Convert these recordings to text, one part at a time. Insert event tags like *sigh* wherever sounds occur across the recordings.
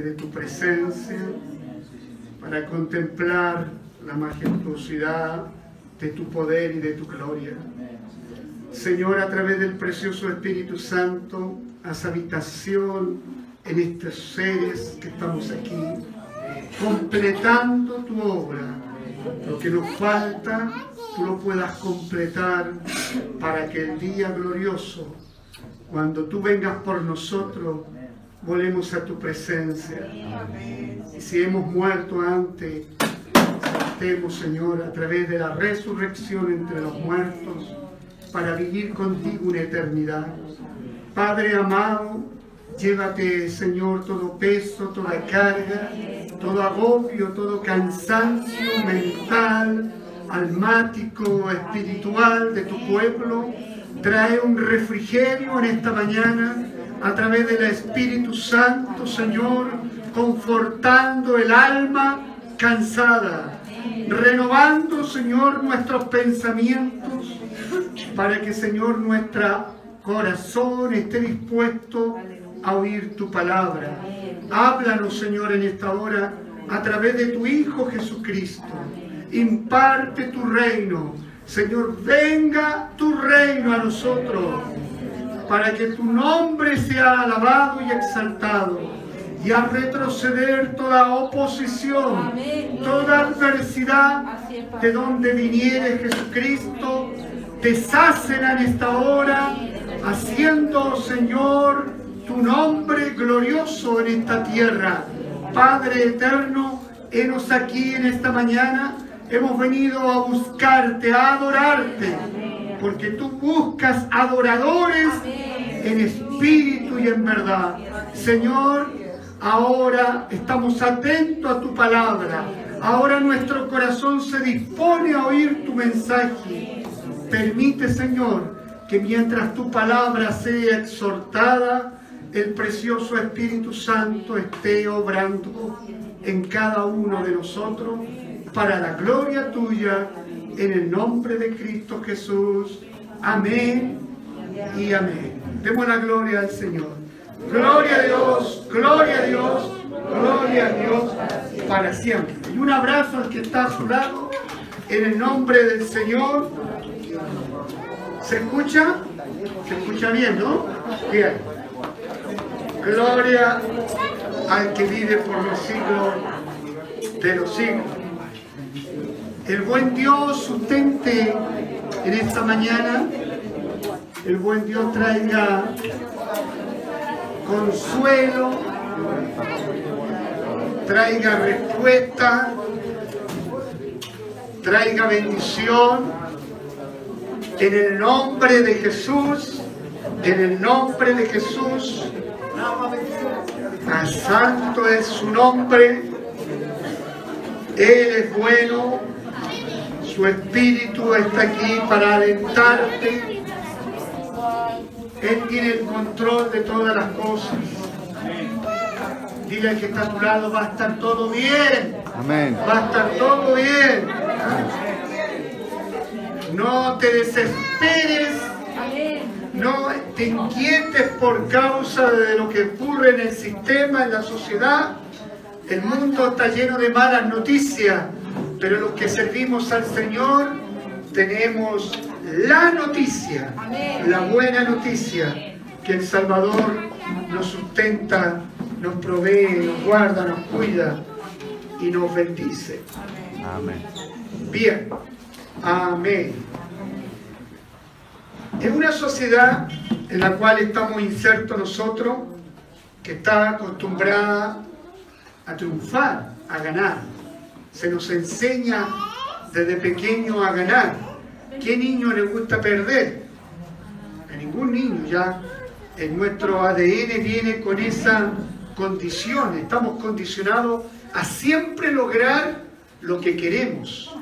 de tu presencia para contemplar la majestuosidad de tu poder y de tu gloria. Señor, a través del precioso Espíritu Santo, haz habitación en estos seres que estamos aquí, completando tu obra. Lo que nos falta, tú lo puedas completar para que el día glorioso, cuando tú vengas por nosotros, volvemos a tu presencia. Y si hemos muerto antes, estemos, Señor, a través de la resurrección entre los muertos, para vivir contigo una eternidad. Padre amado, llévate, Señor, todo peso, toda carga, todo agobio, todo cansancio mental, almático, espiritual de tu pueblo. Trae un refrigerio en esta mañana a través del Espíritu Santo, Señor, confortando el alma cansada, renovando, Señor, nuestros pensamientos, para que, Señor, nuestro corazón esté dispuesto a oír tu palabra. Háblanos, Señor, en esta hora a través de tu Hijo Jesucristo. Imparte tu reino. Señor, venga tu reino a nosotros para que tu nombre sea alabado y exaltado y a retroceder toda oposición, toda adversidad de donde viniere Jesucristo, deshácela en esta hora, haciendo, Señor, tu nombre glorioso en esta tierra. Padre eterno, henos aquí en esta mañana, hemos venido a buscarte, a adorarte, porque tú buscas adoradores en espíritu y en verdad. Señor, ahora estamos atentos a tu palabra. Ahora nuestro corazón se dispone a oír tu mensaje. Permite, Señor, que mientras tu palabra sea exhortada, el precioso Espíritu Santo esté obrando en cada uno de nosotros para la gloria tuya, en el nombre de Cristo Jesús. Amén y amén. Demos la gloria al Señor. Gloria a Dios, gloria a Dios, gloria a Dios para siempre. Y un abrazo al que está a su lado, en el nombre del Señor. ¿Se escucha? ¿Se escucha bien, no? Bien. Gloria al que vive por los siglos de los siglos. El buen Dios sustente en esta mañana, el buen Dios traiga consuelo, traiga respuesta, traiga bendición en el nombre de Jesús, en el nombre de Jesús. Santo es su nombre. Él es bueno. Su espíritu está aquí para alentarte. Él tiene el control de todas las cosas. Dile al que está a tu lado, va a estar todo bien. Amén. Va a estar todo bien. No te desesperes. No te inquietes por causa de lo que ocurre en el sistema, en la sociedad. El mundo está lleno de malas noticias, pero los que servimos al Señor tenemos la noticia, la buena noticia, que el Salvador nos sustenta, nos provee, nos guarda, nos cuida y nos bendice. Amén. Bien, amén. En una sociedad en la cual estamos insertos nosotros, que está acostumbrada a triunfar, a ganar, se nos enseña desde pequeño a ganar. ¿Qué niño le gusta perder? A ningún niño ya. En nuestro ADN viene con esa condición. Estamos condicionados a siempre lograr lo que queremos.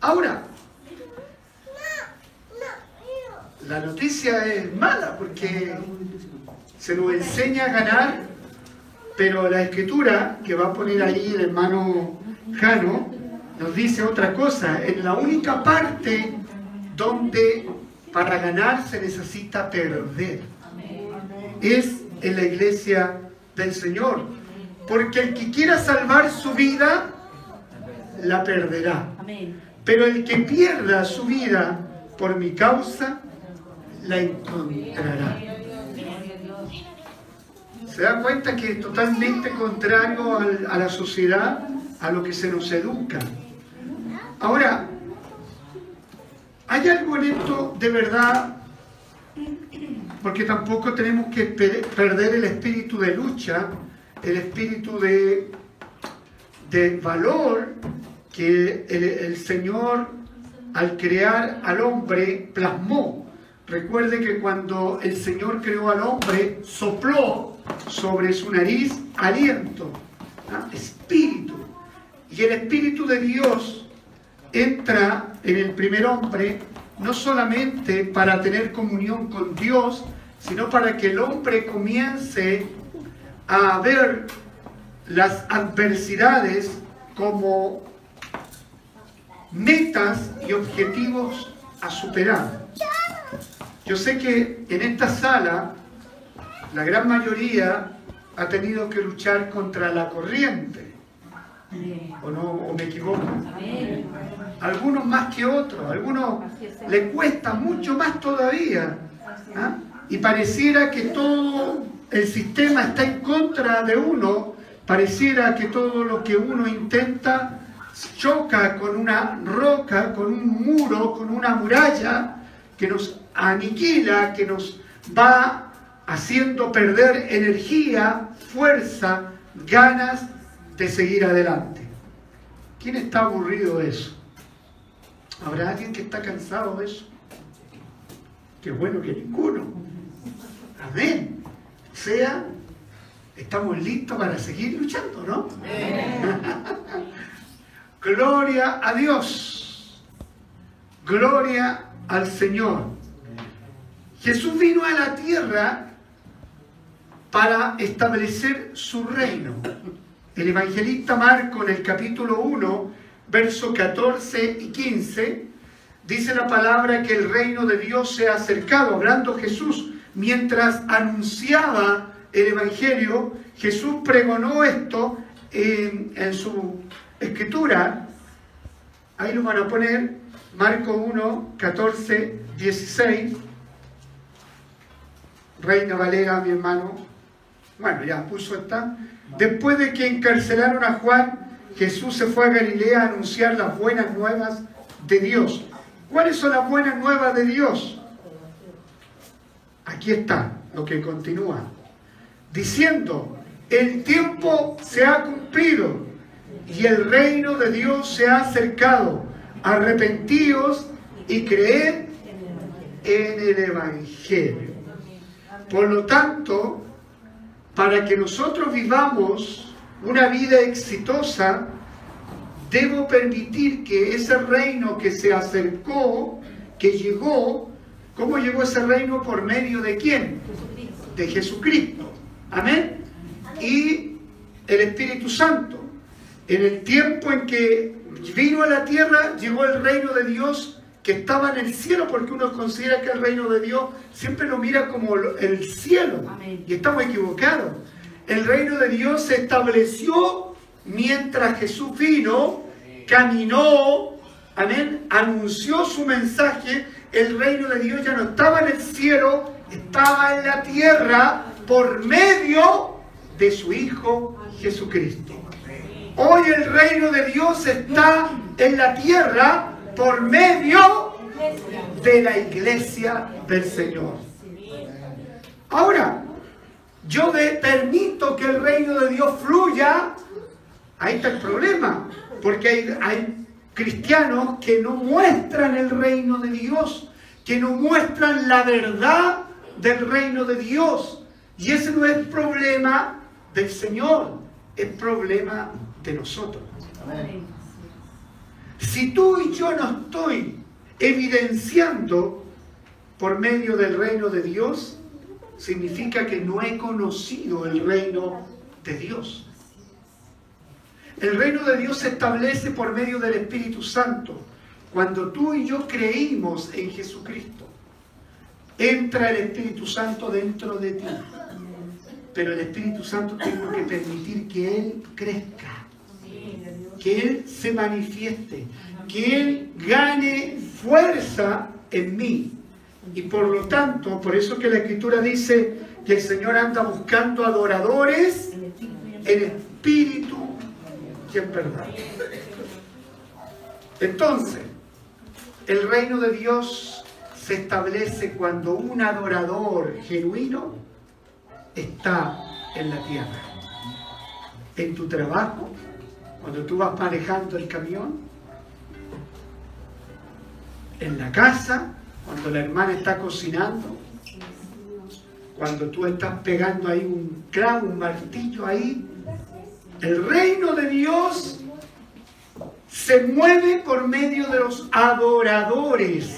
Ahora, la noticia es mala porque se nos enseña a ganar, pero la escritura que va a poner ahí el hermano Jano nos dice otra cosa. En la única parte donde para ganar se necesita perder es en la iglesia del Señor. Porque el que quiera salvar su vida, la perderá. Pero el que pierda su vida por mi causa, la encontrará. ¿Se da cuenta que es totalmente contrario a la sociedad, a lo que se nos educa? Ahora, hay algo en esto de verdad, porque tampoco tenemos que perder el espíritu de lucha, el espíritu de, valor que el, Señor al crear al hombre plasmó. Recuerde que cuando el Señor creó al hombre, sopló sobre su nariz aliento, espíritu. Y el espíritu de Dios entra en el primer hombre no solamente para tener comunión con Dios, sino para que el hombre comience a ver las adversidades como metas y objetivos a superar. Yo sé que en esta sala la gran mayoría ha tenido que luchar contra la corriente. ¿O no? ¿O me equivoco? Algunos más que otros, algunos le cuesta mucho más todavía. ¿ah? Y pareciera que todo el sistema está en contra de uno, pareciera que todo lo que uno intenta choca con una roca, con un muro, con una muralla que nos aniquila, que nos va haciendo perder energía, fuerza, ganas de seguir adelante. ¿Quién está aburrido de eso? ¿Habrá alguien que está cansado de eso? Qué bueno que ninguno. Amén. O sea, estamos listos para seguir luchando, ¿no? *laughs* Gloria a Dios. Gloria al Señor. Jesús vino a la tierra para establecer su reino. El evangelista Marco en el capítulo 1, versos 14 y 15, dice la palabra que el reino de Dios se ha acercado, hablando Jesús, mientras anunciaba el evangelio, Jesús pregonó esto en, en su escritura, ahí lo van a poner, Marco 1, 14, 16. Reina Valera, mi hermano. Bueno, ya puso esta. Después de que encarcelaron a Juan, Jesús se fue a Galilea a anunciar las buenas nuevas de Dios. ¿Cuáles son las buenas nuevas de Dios? Aquí está lo que continúa. Diciendo, el tiempo se ha cumplido y el reino de Dios se ha acercado. Arrepentíos y creed en el Evangelio. Por lo tanto, para que nosotros vivamos una vida exitosa, debo permitir que ese reino que se acercó, que llegó, ¿cómo llegó ese reino? ¿Por medio de quién? De Jesucristo. Amén. Y el Espíritu Santo. En el tiempo en que vino a la tierra, llegó el reino de Dios que estaba en el cielo, porque uno considera que el reino de Dios siempre lo mira como el cielo. Y estamos equivocados. El reino de Dios se estableció mientras Jesús vino, caminó, amén, anunció su mensaje. El reino de Dios ya no estaba en el cielo, estaba en la tierra por medio de su Hijo Jesucristo. Hoy el reino de Dios está en la tierra por medio de la iglesia del Señor. Ahora, yo permito que el reino de Dios fluya, ahí está el problema, porque hay, hay cristianos que no muestran el reino de Dios, que no muestran la verdad del reino de Dios. Y ese no es problema del Señor, es problema de nosotros. Si tú y yo no estoy evidenciando por medio del reino de Dios, significa que no he conocido el reino de Dios. El reino de Dios se establece por medio del Espíritu Santo. Cuando tú y yo creímos en Jesucristo, entra el Espíritu Santo dentro de ti. Pero el Espíritu Santo tengo que permitir que Él crezca, que Él se manifieste, que Él gane fuerza en mí. Y por lo tanto, por eso que la Escritura dice que el Señor anda buscando adoradores en espíritu y en. Entonces, el reino de Dios se establece cuando un adorador genuino está en la tierra. En tu trabajo, cuando tú vas manejando el camión, en la casa, cuando la hermana está cocinando, cuando tú estás pegando ahí un clavo, un martillo ahí, el reino de Dios se mueve por medio de los adoradores.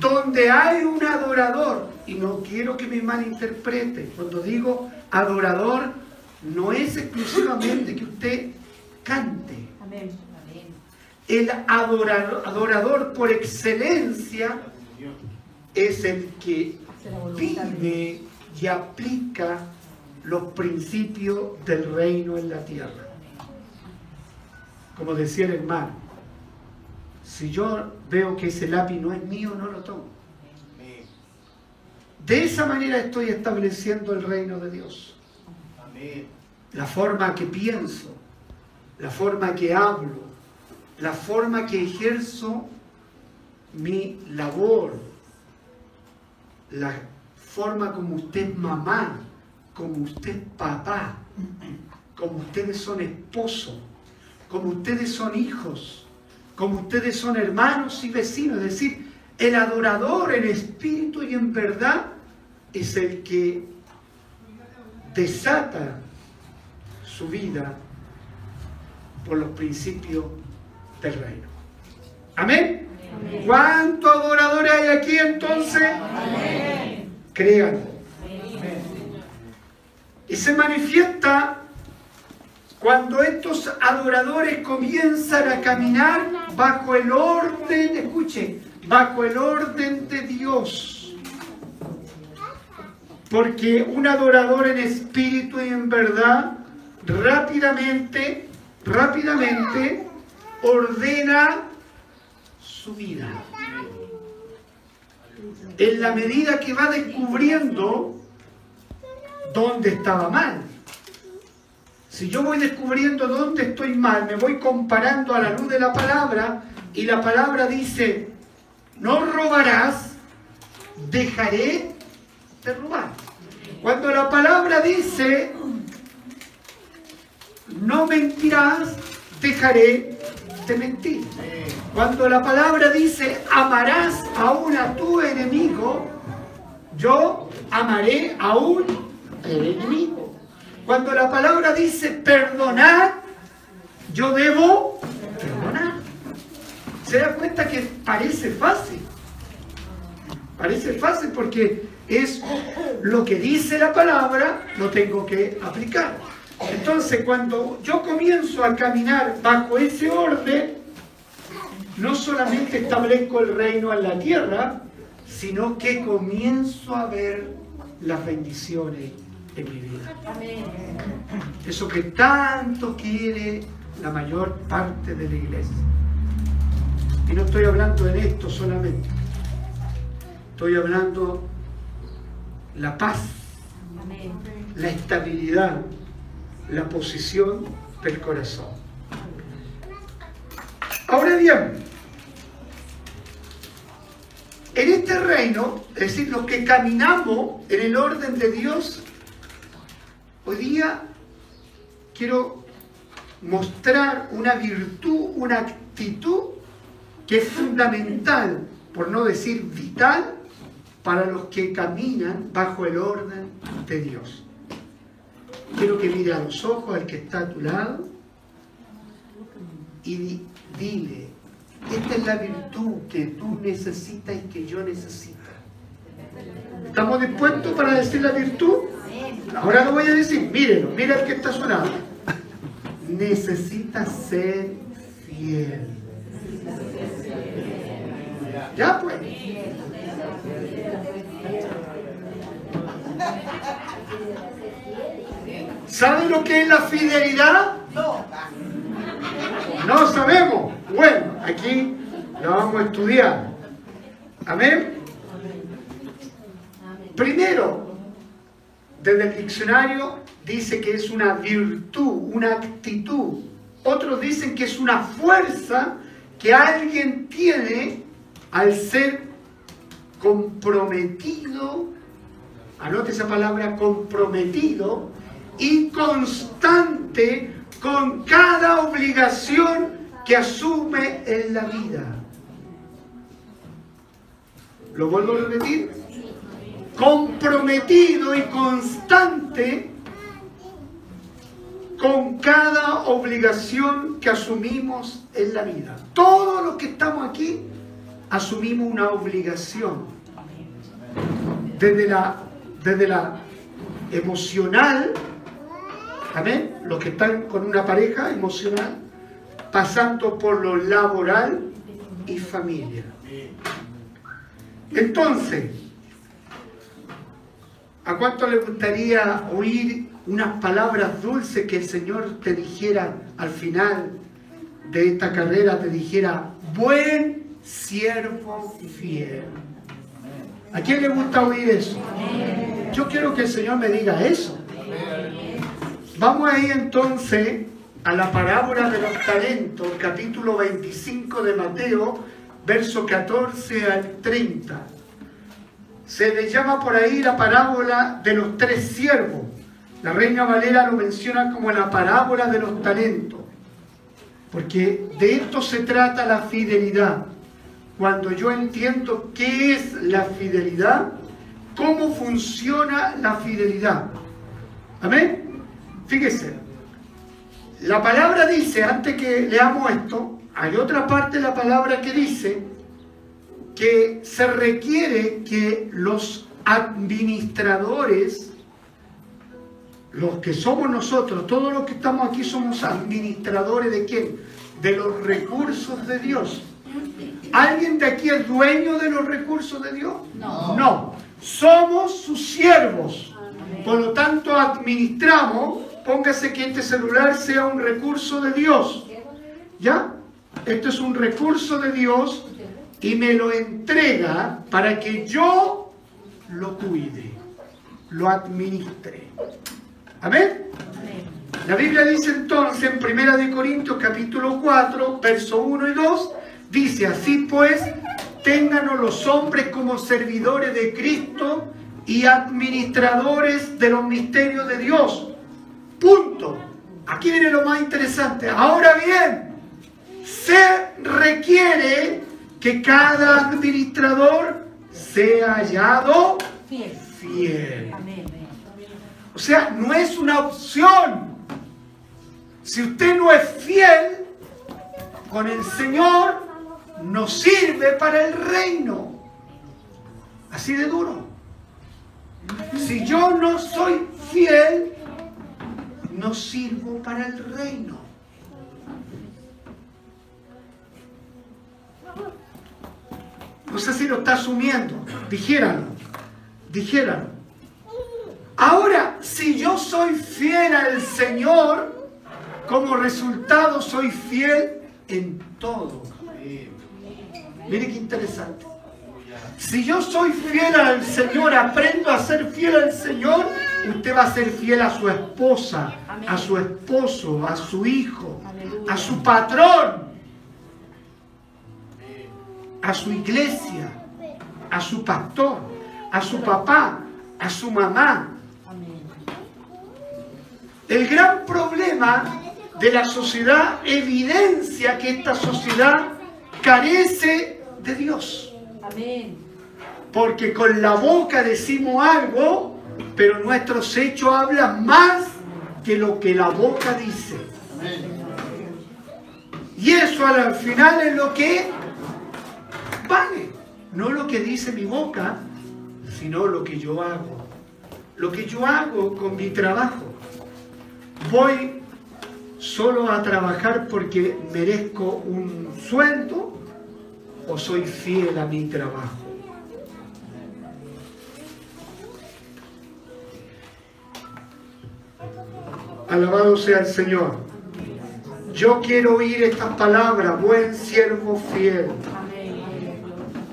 Donde hay un adorador, y no quiero que me malinterprete, cuando digo adorador, no es exclusivamente que usted cante. El adorador, adorador por excelencia es el que vive y aplica los principios del reino en la tierra. Como decía el hermano, si yo veo que ese lápiz no es mío, no lo tomo. De esa manera estoy estableciendo el reino de Dios. La forma que pienso, la forma que hablo, la forma que ejerzo mi labor, la forma como usted es mamá, como usted es papá, como ustedes son esposos, como ustedes son hijos, como ustedes son hermanos y vecinos. Es decir, el adorador en espíritu y en verdad es el que desata su vida por los principios del reino. Amén. ¿Cuántos adoradores hay aquí entonces? Amén. Créanlo. Y se manifiesta cuando estos adoradores comienzan a caminar bajo el orden, escuche, bajo el orden de Dios. Porque un adorador en espíritu y en verdad rápidamente, rápidamente ordena su vida. En la medida que va descubriendo dónde estaba mal. Si yo voy descubriendo dónde estoy mal, me voy comparando a la luz de la palabra y la palabra dice, no robarás, dejaré de robar. Cuando la palabra dice, no mentirás, dejaré de mentir. Cuando la palabra dice, amarás aún a tu enemigo, yo amaré aún el enemigo. Cuando la palabra dice perdonar, yo debo perdonar. Se da cuenta que parece fácil. Parece fácil porque es lo que dice la palabra, lo tengo que aplicar. Entonces, cuando yo comienzo a caminar bajo ese orden, no solamente establezco el reino en la tierra, sino que comienzo a ver las bendiciones en mi vida. Eso que tanto quiere la mayor parte de la iglesia. Y no estoy hablando de esto solamente. Estoy hablando la paz, la estabilidad, la posición del corazón. Ahora bien, en este reino, es decir, los que caminamos en el orden de Dios, hoy día quiero mostrar una virtud, una actitud que es fundamental, por no decir vital, para los que caminan bajo el orden de Dios. Quiero que mire a los ojos al que está a tu lado y dile, Esta es la virtud que tú necesitas y que yo necesito. ¿Estamos dispuestos para decir la virtud? Ahora lo voy a decir, mírenlo, mira el que está sonando. Necesitas ser fiel. Ya pues. ¿Saben lo que es la fidelidad? No sabemos. Bueno, aquí lo vamos a estudiar. Amén. Primero, desde el diccionario dice que es una virtud, una actitud. Otros dicen que es una fuerza que alguien tiene al ser comprometido, anote esa palabra, comprometido y constante con cada obligación que asume en la vida. ¿Lo vuelvo a repetir? Comprometido y constante con cada obligación que asumimos en la vida. Todos los que estamos aquí asumimos una obligación. Desde la, desde la emocional, amén, los que están con una pareja emocional, pasando por lo laboral y familia. Entonces, ¿a cuánto le gustaría oír unas palabras dulces que el Señor te dijera al final de esta carrera, te dijera, buen siervo fiel? ¿A quién le gusta oír eso? Yo quiero que el Señor me diga eso. Vamos a ir entonces a la parábola de los talentos, capítulo 25 de Mateo, verso 14 al 30. Se le llama por ahí la parábola de los tres siervos. La Reina Valera lo menciona como la parábola de los talentos. Porque de esto se trata la fidelidad. Cuando yo entiendo qué es la fidelidad, cómo funciona la fidelidad. Amén. Fíjese, la palabra dice, antes que leamos esto, hay otra parte de la palabra que dice que se requiere que los administradores, los que somos nosotros, todos los que estamos aquí somos administradores de quién? De los recursos de Dios. ¿Alguien de aquí es dueño de los recursos de Dios? No. No. Somos sus siervos. Por lo tanto, administramos, póngase que este celular sea un recurso de Dios. ¿Ya? Esto es un recurso de Dios y me lo entrega para que yo lo cuide, lo administre. Amén. La Biblia dice entonces en Primera de Corintios capítulo 4, verso 1 y 2, dice así pues, ténganos los hombres como servidores de Cristo y administradores de los misterios de Dios. Punto. Aquí viene lo más interesante. Ahora bien, se requiere que cada administrador sea hallado Fiel. fiel. O sea, no es una opción. Si usted no es fiel con el Señor, no sirve para el reino. Así de duro. Si yo no soy fiel, no sirvo para el reino. No sé si lo está asumiendo. Dijéralo. Dijéralo. Ahora, si yo soy fiel al Señor, como resultado soy fiel en todo. Mire qué interesante. Si yo soy fiel al Señor, aprendo a ser fiel al Señor, usted va a ser fiel a su esposa, a su esposo, a su hijo, a su patrón, a su iglesia, a su pastor, a su papá, a su mamá. El gran problema de la sociedad evidencia que esta sociedad carece de Dios. Amén. Porque con la boca decimos algo, pero nuestros hechos hablan más que lo que la boca dice. Y eso al final es lo que vale. No lo que dice mi boca, sino lo que yo hago. Lo que yo hago con mi trabajo. Voy solo a trabajar porque merezco un sueldo o soy fiel a mi trabajo. Alabado sea el Señor. Yo quiero oír estas palabras, buen siervo fiel.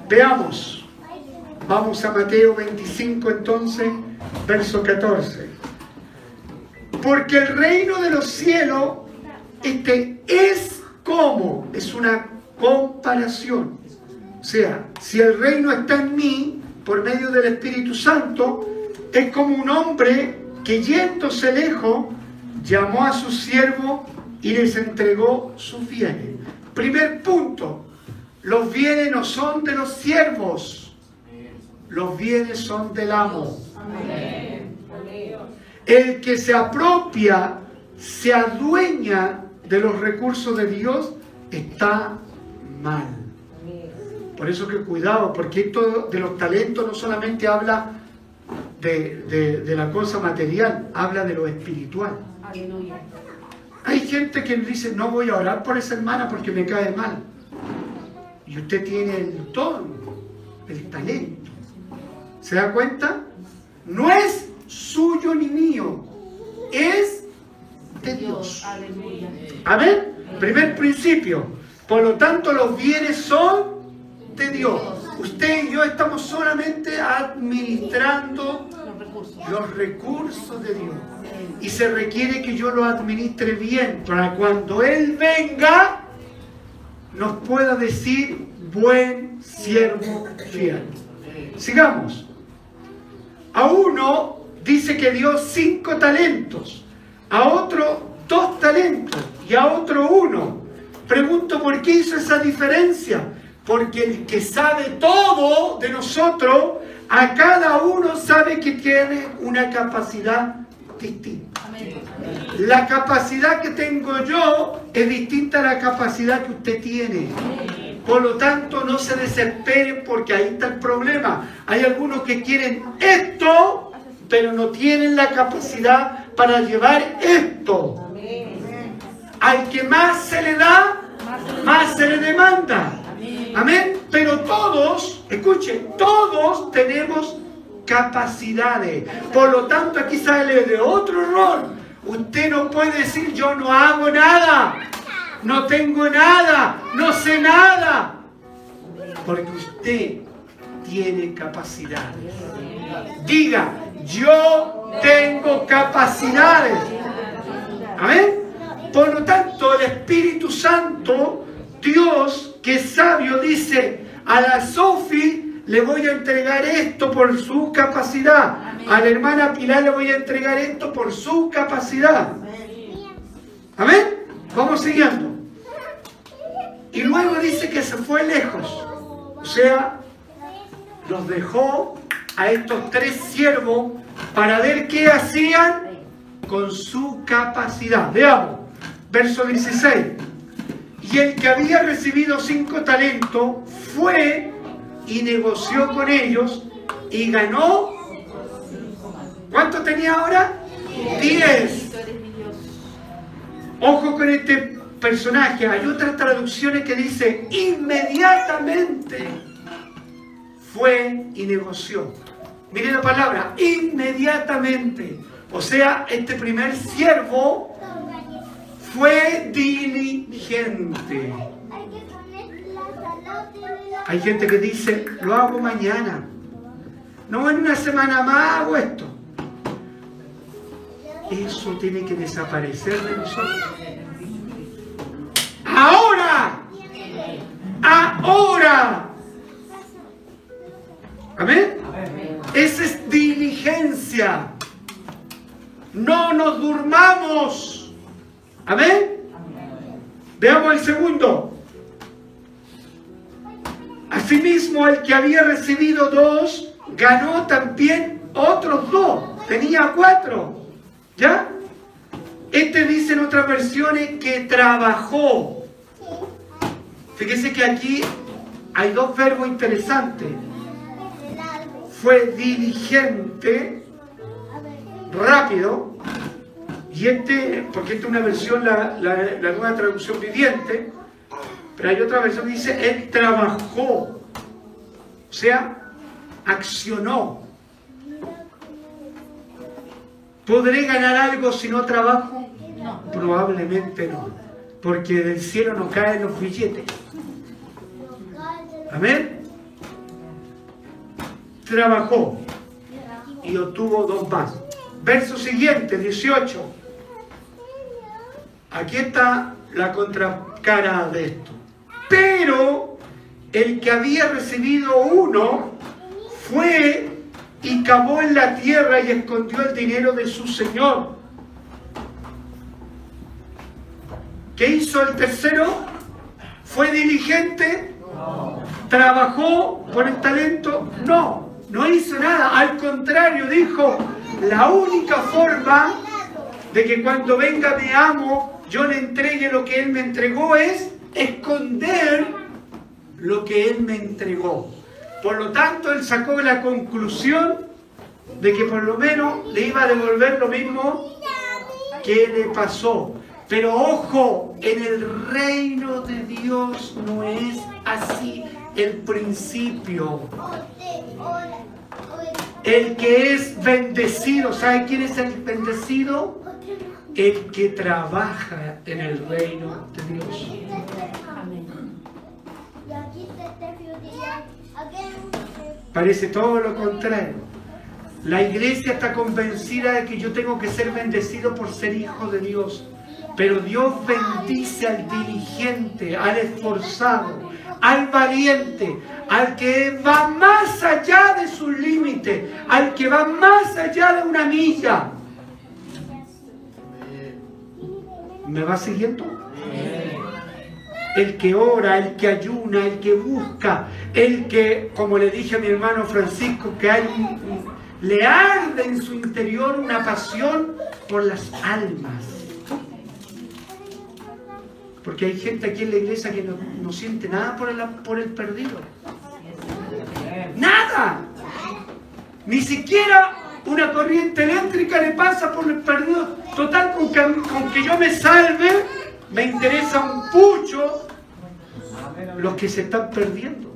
Veamos. Vamos a Mateo 25 entonces, verso 14. Porque el reino de los cielos este es como, es una comparación. O sea, si el reino está en mí por medio del Espíritu Santo, es como un hombre que yéndose lejos llamó a su siervo y les entregó sus bienes. Primer punto, los bienes no son de los siervos, los bienes son del amo. El que se apropia, se adueña de los recursos de Dios, está mal. Por eso que cuidado, porque esto de los talentos no solamente habla de, de la cosa material, habla de lo espiritual. Hay gente que dice, no voy a orar por esa hermana porque me cae mal. Y usted tiene el don, el talento. ¿Se da cuenta? No es suyo ni mío, es de Dios. Amén. Primer principio. Por lo tanto, los bienes son de Dios. Usted y yo estamos solamente administrando los recursos de Dios y se requiere que yo lo administre bien para cuando Él venga nos pueda decir buen siervo fiel. Sigamos. A uno dice que dio cinco talentos, a otro dos talentos y a otro uno. Pregunto por qué hizo esa diferencia. Porque el que sabe todo de nosotros, a cada uno sabe que tiene una capacidad distinta. La capacidad que tengo yo es distinta a la capacidad que usted tiene. Por lo tanto, no se desesperen porque ahí está el problema. Hay algunos que quieren esto, pero no tienen la capacidad para llevar esto. Al que más se le da, más se le demanda. Amén. Pero todos, escuchen, todos tenemos capacidades. Por lo tanto, aquí sale de otro rol. Usted no puede decir yo no hago nada, no tengo nada, no sé nada. Porque usted tiene capacidades. Diga, yo tengo capacidades. Amén. Por lo tanto, el Espíritu Santo, Dios, que es sabio, dice a la Sofi le voy a entregar esto por su capacidad. A la hermana Pilar le voy a entregar esto por su capacidad. Amén. Vamos siguiendo. Y luego dice que se fue lejos. O sea, los dejó a estos tres siervos para ver qué hacían con su capacidad. Veamos, verso 16. Y el que había recibido cinco talentos fue y negoció con ellos y ganó. ¿Cuánto tenía ahora? Diez. Ojo con este personaje. Hay otras traducciones que dice inmediatamente fue y negoció. Mire la palabra, inmediatamente. O sea, este primer siervo fue diligente. Hay gente que dice, lo hago mañana. No, en una semana más hago esto. Eso tiene que desaparecer de nosotros. Ahora. Ahora. Amén. Esa es diligencia. No nos durmamos. Amén. Veamos el segundo. Asimismo, el que había recibido dos, ganó también otros dos. Tenía cuatro. ¿Ya? Este dice en otras versiones que trabajó. Fíjese que aquí hay dos verbos interesantes. Fue diligente, rápido, y este, porque esta es una versión, la, la- la nueva traducción viviente, pero hay otra versión que dice, él trabajó, o sea, accionó. ¿Podré ganar algo si no trabajo? Probablemente no, porque del cielo no caen los billetes. Amén. Trabajó y obtuvo dos más. Verso siguiente, 18. Aquí está la contracara de esto. Pero el que había recibido uno fue y cavó en la tierra y escondió el dinero de su señor. ¿Qué hizo el tercero? ¿Fue diligente? ¿Trabajó por el talento? No, no hizo nada. Al contrario, dijo, la única forma de que cuando venga mi amo yo le entregue lo que él me entregó es esconder lo que él me entregó. Por lo tanto, él sacó la conclusión de que por lo menos le iba a devolver lo mismo que le pasó. Pero ojo, en el reino de Dios no es así el principio. El que es bendecido, ¿sabe quién es el bendecido? El que trabaja en el reino de Dios. Parece todo lo contrario. La iglesia está convencida de que yo tengo que ser bendecido por ser hijo de Dios. Pero Dios bendice al diligente, al esforzado, al valiente, al que va más allá de su límite, al que va más allá de una milla. ¿Me va siguiendo? El que ora, el que ayuna, el que busca, el que, como le dije a mi hermano Francisco, que hay un- un- le arde en su interior una pasión por las almas. Porque hay gente aquí en la iglesia que no, no siente nada por el, por el perdido. Nada. Ni siquiera una corriente eléctrica le pasa por el perdido. Total, con que, con que yo me salve, me interesa un pucho los que se están perdiendo.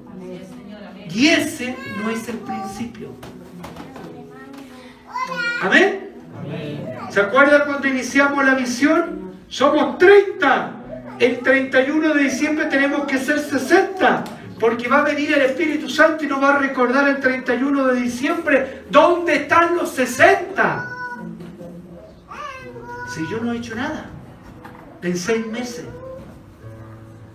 Y ese no es el principio. Amén. ¿Se acuerdan cuando iniciamos la visión? Somos 30. El 31 de diciembre tenemos que ser 60. Porque va a venir el Espíritu Santo y nos va a recordar el 31 de diciembre dónde están los 60. Si yo no he hecho nada en seis meses.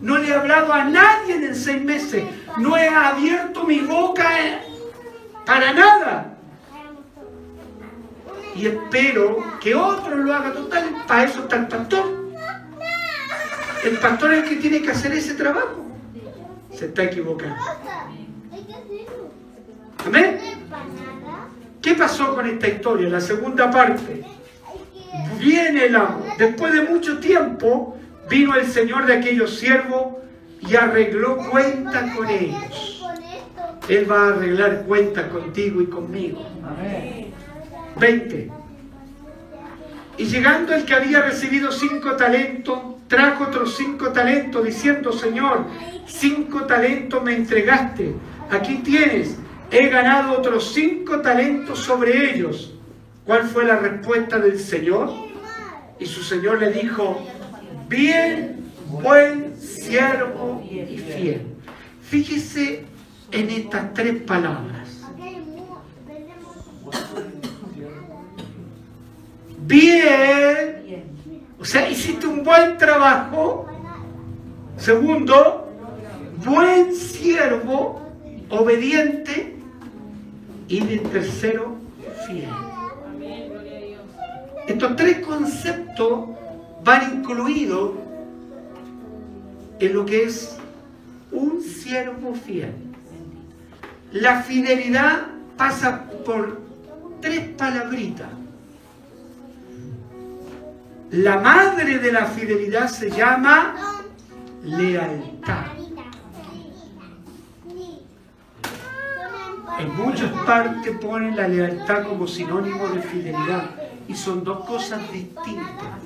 No le he hablado a nadie en seis meses. No he abierto mi boca eh, para nada. Y espero que otro lo haga total. Para eso está el pastor. El pastor es el que tiene que hacer ese trabajo. Se está equivocando. Amén. ¿Qué pasó con esta historia? La segunda parte. Viene el amo. Después de mucho tiempo, vino el señor de aquellos siervos y arregló cuenta con ellos. Él va a arreglar cuenta contigo y conmigo. 20. Y llegando el que había recibido cinco talentos, trajo otros cinco talentos, diciendo, Señor, cinco talentos me entregaste. Aquí tienes, he ganado otros cinco talentos sobre ellos. ¿Cuál fue la respuesta del Señor? Y su Señor le dijo, bien, buen siervo y fiel. Fíjese en estas tres palabras. Bien, o sea, hiciste un buen trabajo. Segundo, buen siervo, obediente. Y de tercero, fiel. Estos tres conceptos van incluidos en lo que es un siervo fiel. La fidelidad pasa por tres palabritas. La madre de la fidelidad se llama lealtad. En muchas partes ponen la lealtad como sinónimo de fidelidad y son dos cosas distintas.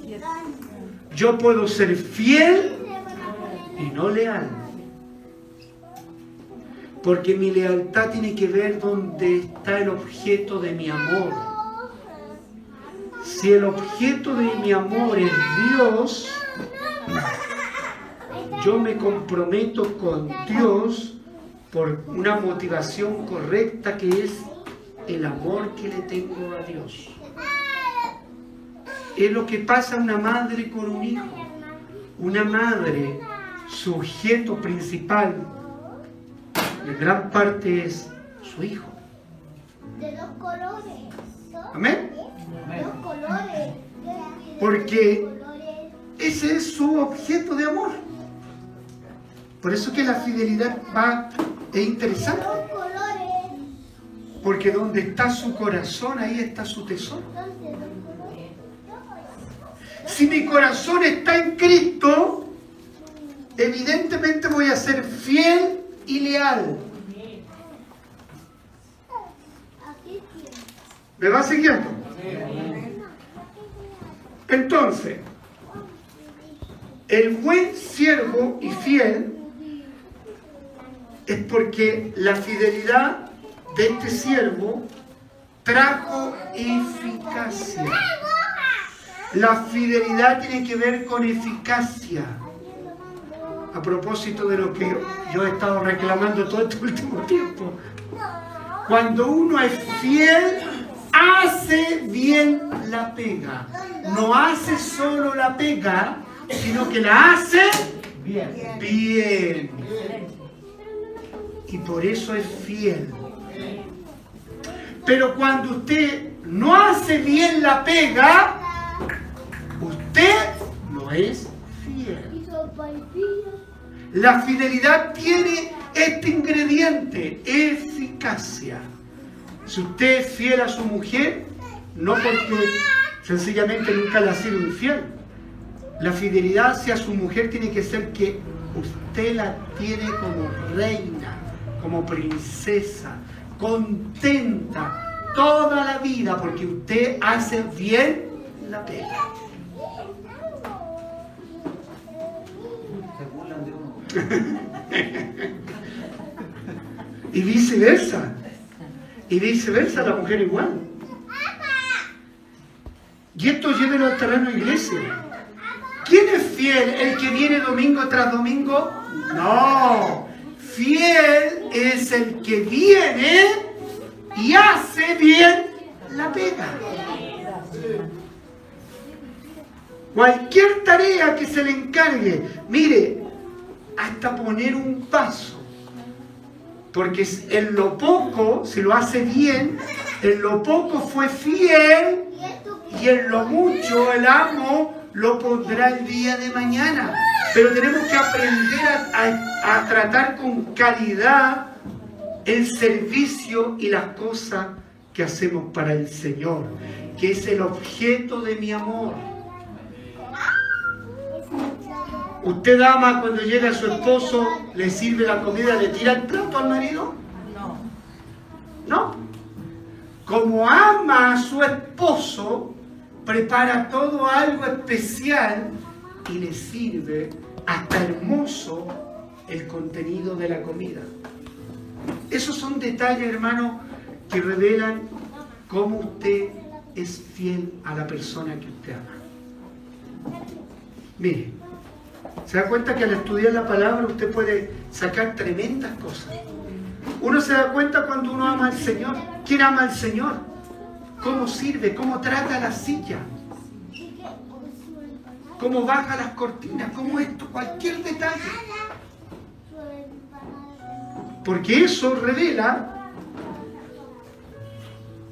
Yo puedo ser fiel y no leal. Porque mi lealtad tiene que ver donde está el objeto de mi amor. Si el objeto de mi amor es Dios, yo me comprometo con Dios por una motivación correcta que es el amor que le tengo a Dios. Es lo que pasa una madre con un hijo. Una madre, su objeto principal, en gran parte es su hijo. De dos colores. Amén. Colores. Porque ese es su objeto de amor. Por eso que la fidelidad va, es interesante. Porque donde está su corazón, ahí está su tesoro. Si mi corazón está en Cristo, evidentemente voy a ser fiel y leal. ¿Me va siguiendo? Entonces, el buen siervo y fiel es porque la fidelidad de este siervo trajo eficacia. La fidelidad tiene que ver con eficacia. A propósito de lo que yo he estado reclamando todo este *laughs* último tiempo. Cuando uno es fiel, hace bien la pega. No hace solo la pega, sino que la hace Bien. bien. Y por eso es fiel. Pero cuando usted no hace bien la pega, usted no es fiel. La fidelidad tiene este ingrediente, eficacia. Si usted es fiel a su mujer, no porque sencillamente nunca le ha sido infiel. La fidelidad hacia su mujer tiene que ser que usted la tiene como reina, como princesa, contenta toda la vida porque usted hace bien la pega. *laughs* Y viceversa. Y viceversa, la mujer igual. Y esto llévelo al terreno iglesia. ¿Quién es fiel? ¿El que viene domingo tras domingo? No. Fiel es el que viene y hace bien la pega. Cualquier tarea que se le encargue, mire, hasta poner un paso. Porque en lo poco, si lo hace bien, en lo poco fue fiel Y en lo mucho el amo lo pondrá el día de mañana. Pero tenemos que aprender a tratar con calidad el servicio y las cosas que hacemos para el Señor, que es el objeto de mi amor. ¿Usted ama cuando llega su esposo, le sirve la comida, le tira el plato al marido? No. No. Como ama a su esposo, prepara todo algo especial y le sirve hasta hermoso el contenido de la comida. Esos son detalles, hermano, que revelan cómo usted es fiel a la persona que usted ama. Mire, se da cuenta que al estudiar la palabra usted puede sacar tremendas cosas. Uno se da cuenta cuando uno ama al Señor. ¿Quién ama al Señor? ¿Cómo sirve? ¿Cómo trata la silla? ¿Cómo baja las cortinas? ¿Cómo esto? Cualquier detalle. Porque eso revela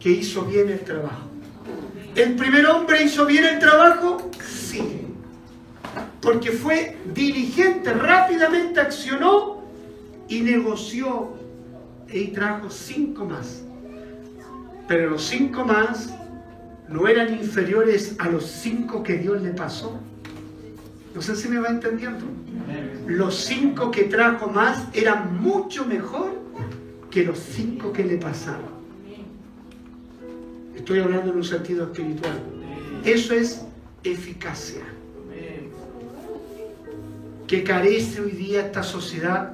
que hizo bien el trabajo. ¿El primer hombre hizo bien el trabajo? Sí. Porque fue diligente, rápidamente accionó y negoció y trajo cinco más. Pero los cinco más no eran inferiores a los cinco que Dios le pasó. No sé si me va entendiendo. Los cinco que trajo más eran mucho mejor que los cinco que le pasaron. Estoy hablando en un sentido espiritual. Eso es eficacia. Que carece hoy día esta sociedad.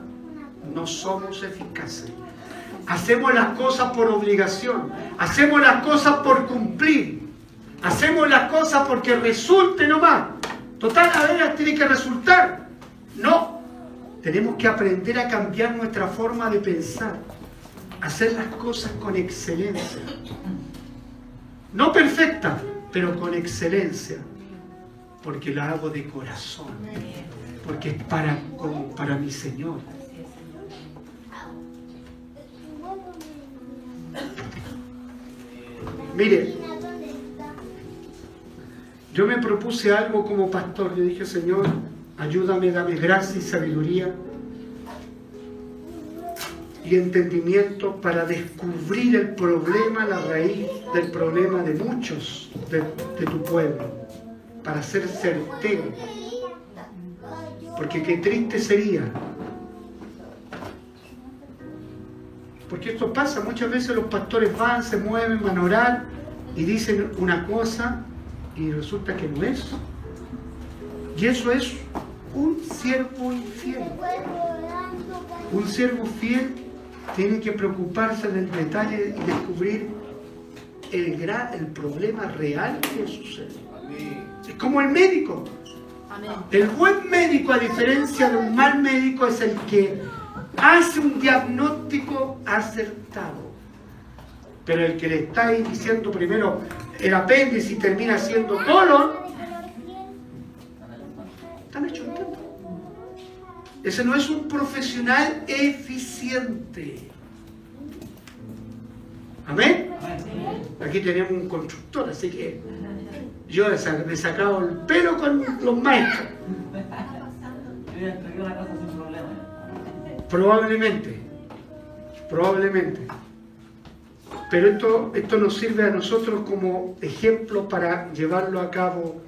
No somos eficaces. Hacemos las cosas por obligación. Hacemos las cosas por cumplir. Hacemos las cosas porque resulte nomás. Total, a tiene que resultar. No. Tenemos que aprender a cambiar nuestra forma de pensar. Hacer las cosas con excelencia. No perfecta, pero con excelencia. Porque la hago de corazón. Porque es para, para mi Señor. Mire, yo me propuse algo como pastor. Yo dije, Señor, ayúdame, dame gracia y sabiduría y entendimiento para descubrir el problema, la raíz del problema de muchos de, de tu pueblo, para ser certero. Porque qué triste sería. Porque esto pasa, muchas veces los pastores van, se mueven, van a orar y dicen una cosa y resulta que no es. Y eso es un siervo infiel. Un siervo fiel tiene que preocuparse del detalle y descubrir el, el problema real que sucede. Es como el médico. El buen médico, a diferencia de un mal médico, es el que hace un diagnóstico acertado. Pero el que le está ahí diciendo primero el apéndice y termina siendo colon, están hechos un tonto. Ese no es un profesional eficiente. Amén. Aquí tenemos un constructor, así que yo le sa- le he sacado el pelo con los maestros. Probablemente, probablemente. Pero esto, esto nos sirve a nosotros como ejemplo para llevarlo a cabo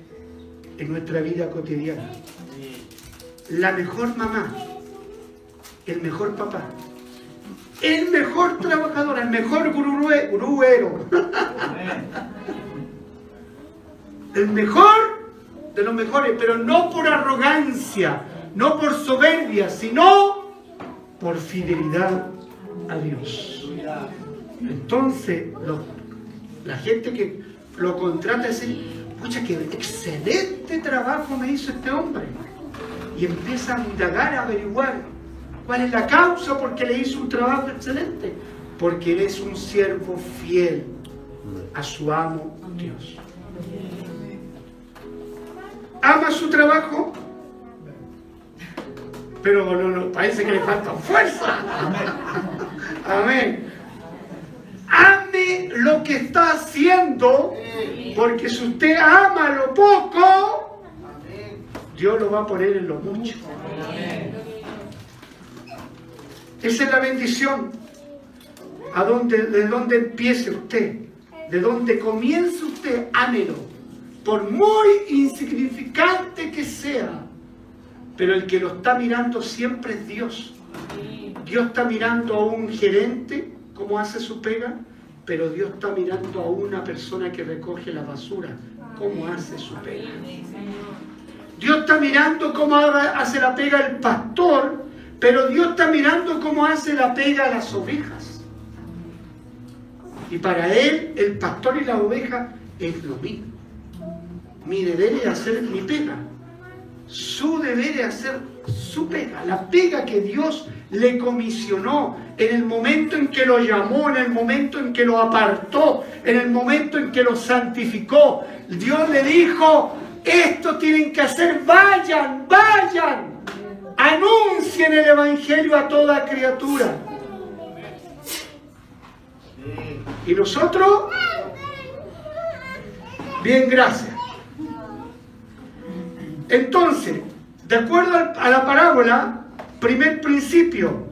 en nuestra vida cotidiana. La mejor mamá, el mejor papá, el mejor trabajador, el mejor grue- gruero. El mejor de los mejores, pero no por arrogancia, no por soberbia, sino por fidelidad a Dios. Entonces, la gente que lo contrata dice, pucha, qué excelente trabajo me hizo este hombre. Y empieza a indagar, a averiguar cuál es la causa por qué le hizo un trabajo excelente. Porque él es un siervo fiel a su amo Dios. Ama su trabajo, pero no, no, parece que le falta fuerza. Amén. Ame lo que está haciendo, porque si usted ama lo poco, Dios lo va a poner en lo mucho. Esa es la bendición. A de donde empiece usted, de donde comience usted, ámelo. Por muy insignificante que sea, pero el que lo está mirando siempre es Dios. Dios está mirando a un gerente, cómo hace su pega, pero Dios está mirando a una persona que recoge la basura, cómo hace su pega. Dios está mirando cómo hace la pega el pastor, pero Dios está mirando cómo hace la pega las ovejas. Y para Él, el pastor y la oveja es lo mismo. Mi deber es hacer mi pega. Su deber es hacer su pega. La pega que Dios le comisionó en el momento en que lo llamó, en el momento en que lo apartó, en el momento en que lo santificó. Dios le dijo, esto tienen que hacer, vayan, vayan, anuncien el Evangelio a toda criatura. Y nosotros, bien, gracias. Entonces, de acuerdo a la parábola, primer principio,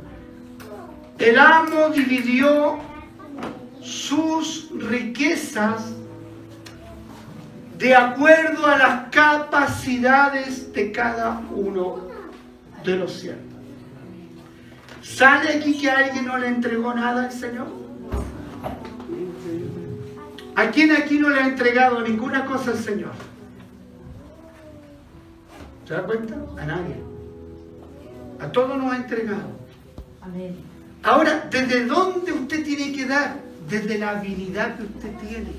el amo dividió sus riquezas de acuerdo a las capacidades de cada uno de los siervos. ¿Sale aquí que alguien no le entregó nada al Señor? ¿A quién aquí no le ha entregado ninguna cosa al Señor? ¿Se da cuenta? A nadie. A todos nos ha entregado. Amén. Ahora, ¿desde dónde usted tiene que dar? Desde la habilidad que usted tiene.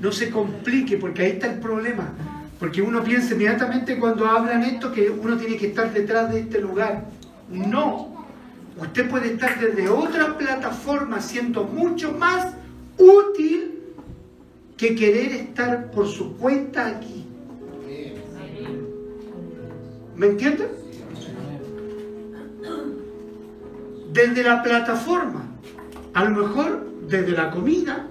No se complique, porque ahí está el problema. Porque uno piensa inmediatamente cuando hablan esto que uno tiene que estar detrás de este lugar. No. Usted puede estar desde otra plataforma siendo mucho más útil que querer estar por su cuenta aquí. ¿Me entienden? Desde la plataforma, a lo mejor desde la comida,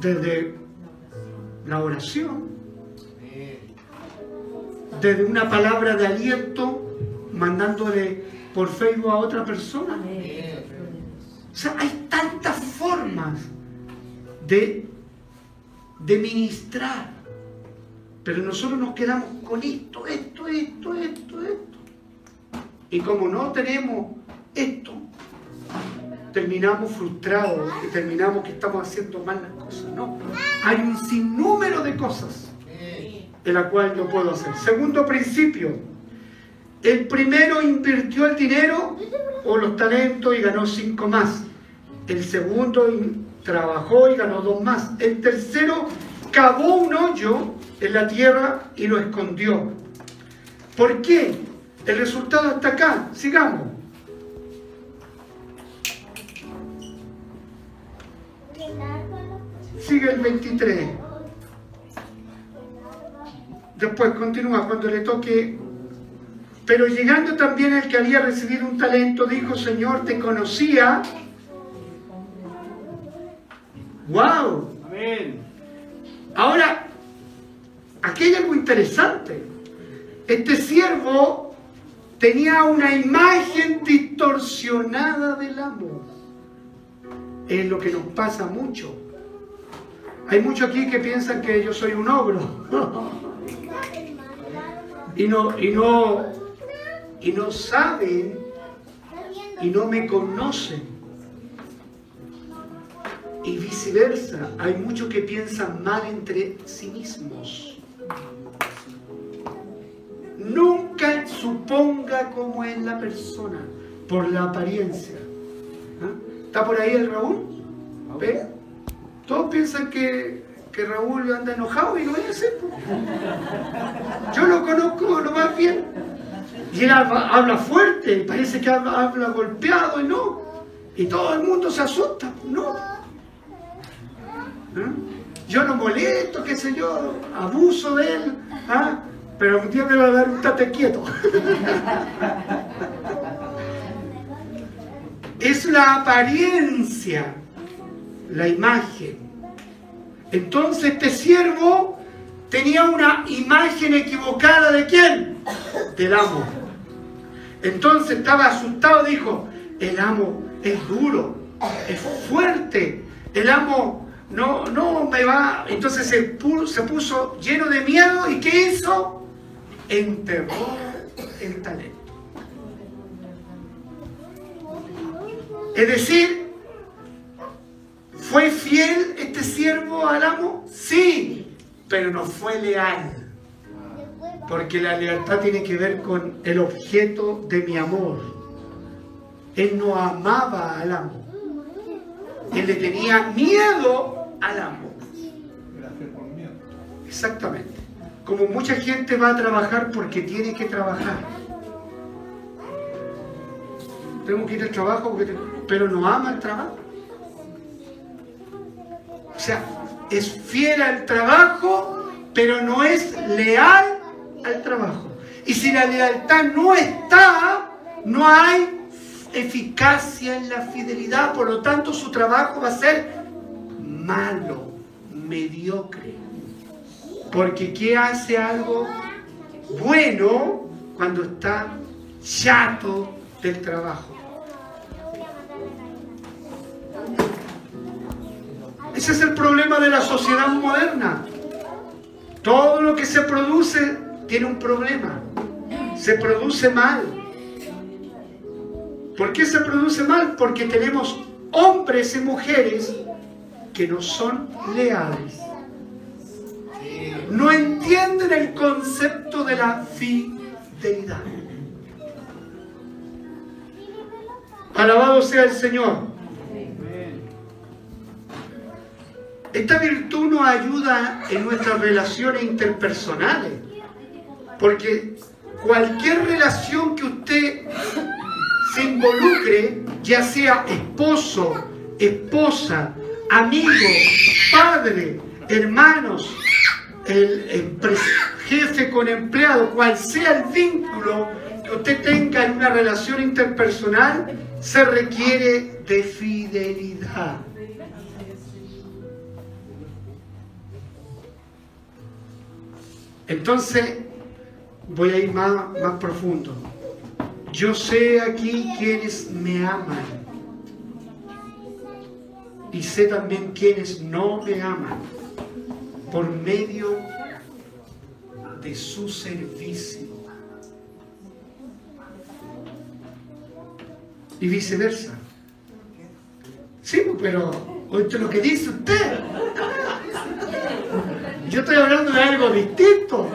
desde la oración, desde una palabra de aliento, mandándole por Facebook a otra persona. O sea, hay tantas formas de, de ministrar. Pero nosotros nos quedamos con esto, esto, esto, esto, esto. Y como no tenemos esto, terminamos frustrados y terminamos que estamos haciendo mal las cosas. No, hay un sinnúmero de cosas en la cual yo puedo hacer. Segundo principio, el primero invirtió el dinero o los talentos y ganó cinco más. El segundo trabajó y ganó dos más. El tercero cavó un hoyo en la tierra y lo escondió. ¿Por qué? El resultado está acá. Sigamos. Sigue el 23. Después continúa cuando le toque. Pero llegando también el que había recibido un talento, dijo, Señor, te conocía. ¡Wow! Amén. Ahora, aquí hay algo interesante. Este siervo tenía una imagen distorsionada del amor. Es lo que nos pasa mucho. Hay muchos aquí que piensan que yo soy un ogro. *laughs* y no, y no, y no saben y no me conocen. Y viceversa, hay muchos que piensan mal entre sí mismos. Nunca suponga cómo es la persona por la apariencia. ¿Ah? ¿Está por ahí el Raúl? ¿Ve? Todos piensan que, que Raúl anda enojado y no es así. Yo lo conozco lo más bien. Y él habla, habla fuerte, y parece que habla, habla golpeado y no. Y todo el mundo se asusta. No. ¿Ah? Yo no molesto, qué sé yo, abuso de él, ¿ah? Pero un día me va a dar un tate quieto. es la apariencia, la imagen. Entonces este siervo tenía una imagen equivocada de quién? Del amo. Entonces estaba asustado, dijo, el amo es duro, es fuerte, el amo no, no me va. Entonces se pu- se puso lleno de miedo y ¿qué hizo? Enterró el talento. Es decir, ¿fue fiel este siervo al amo? Sí, pero no fue leal. Porque la lealtad tiene que ver con el objeto de mi amor. Él no amaba al amo. Él le tenía miedo al amo. Exactamente. Como mucha gente va a trabajar porque tiene que trabajar. Tengo que ir al trabajo, porque pero no ama el trabajo. O sea, es fiel al trabajo, pero no es leal al trabajo. Y si la lealtad no está, no hay eficacia en la fidelidad, por lo tanto su trabajo va a ser malo, mediocre. Porque ¿qué hace algo bueno cuando está chato del trabajo? Ese es el problema de la sociedad moderna. Todo lo que se produce tiene un problema. Se produce mal. ¿Por qué se produce mal? Porque tenemos hombres y mujeres que no son leales. No entienden el concepto de la fidelidad. Alabado sea el Señor. Esta virtud nos ayuda en nuestras relaciones interpersonales. Porque cualquier relación que usted se involucre, ya sea esposo, esposa, amigo, padre, hermanos, el, jefe con empleado, cual sea el vínculo que usted tenga en una relación interpersonal, se requiere de fidelidad. Entonces, voy a ir más profundo. Yo sé aquí quienes me aman. Y sé también quienes no me aman. Por medio de su servicio. Y viceversa. Sí, pero oíste lo que dice usted. Yo estoy hablando de algo distinto.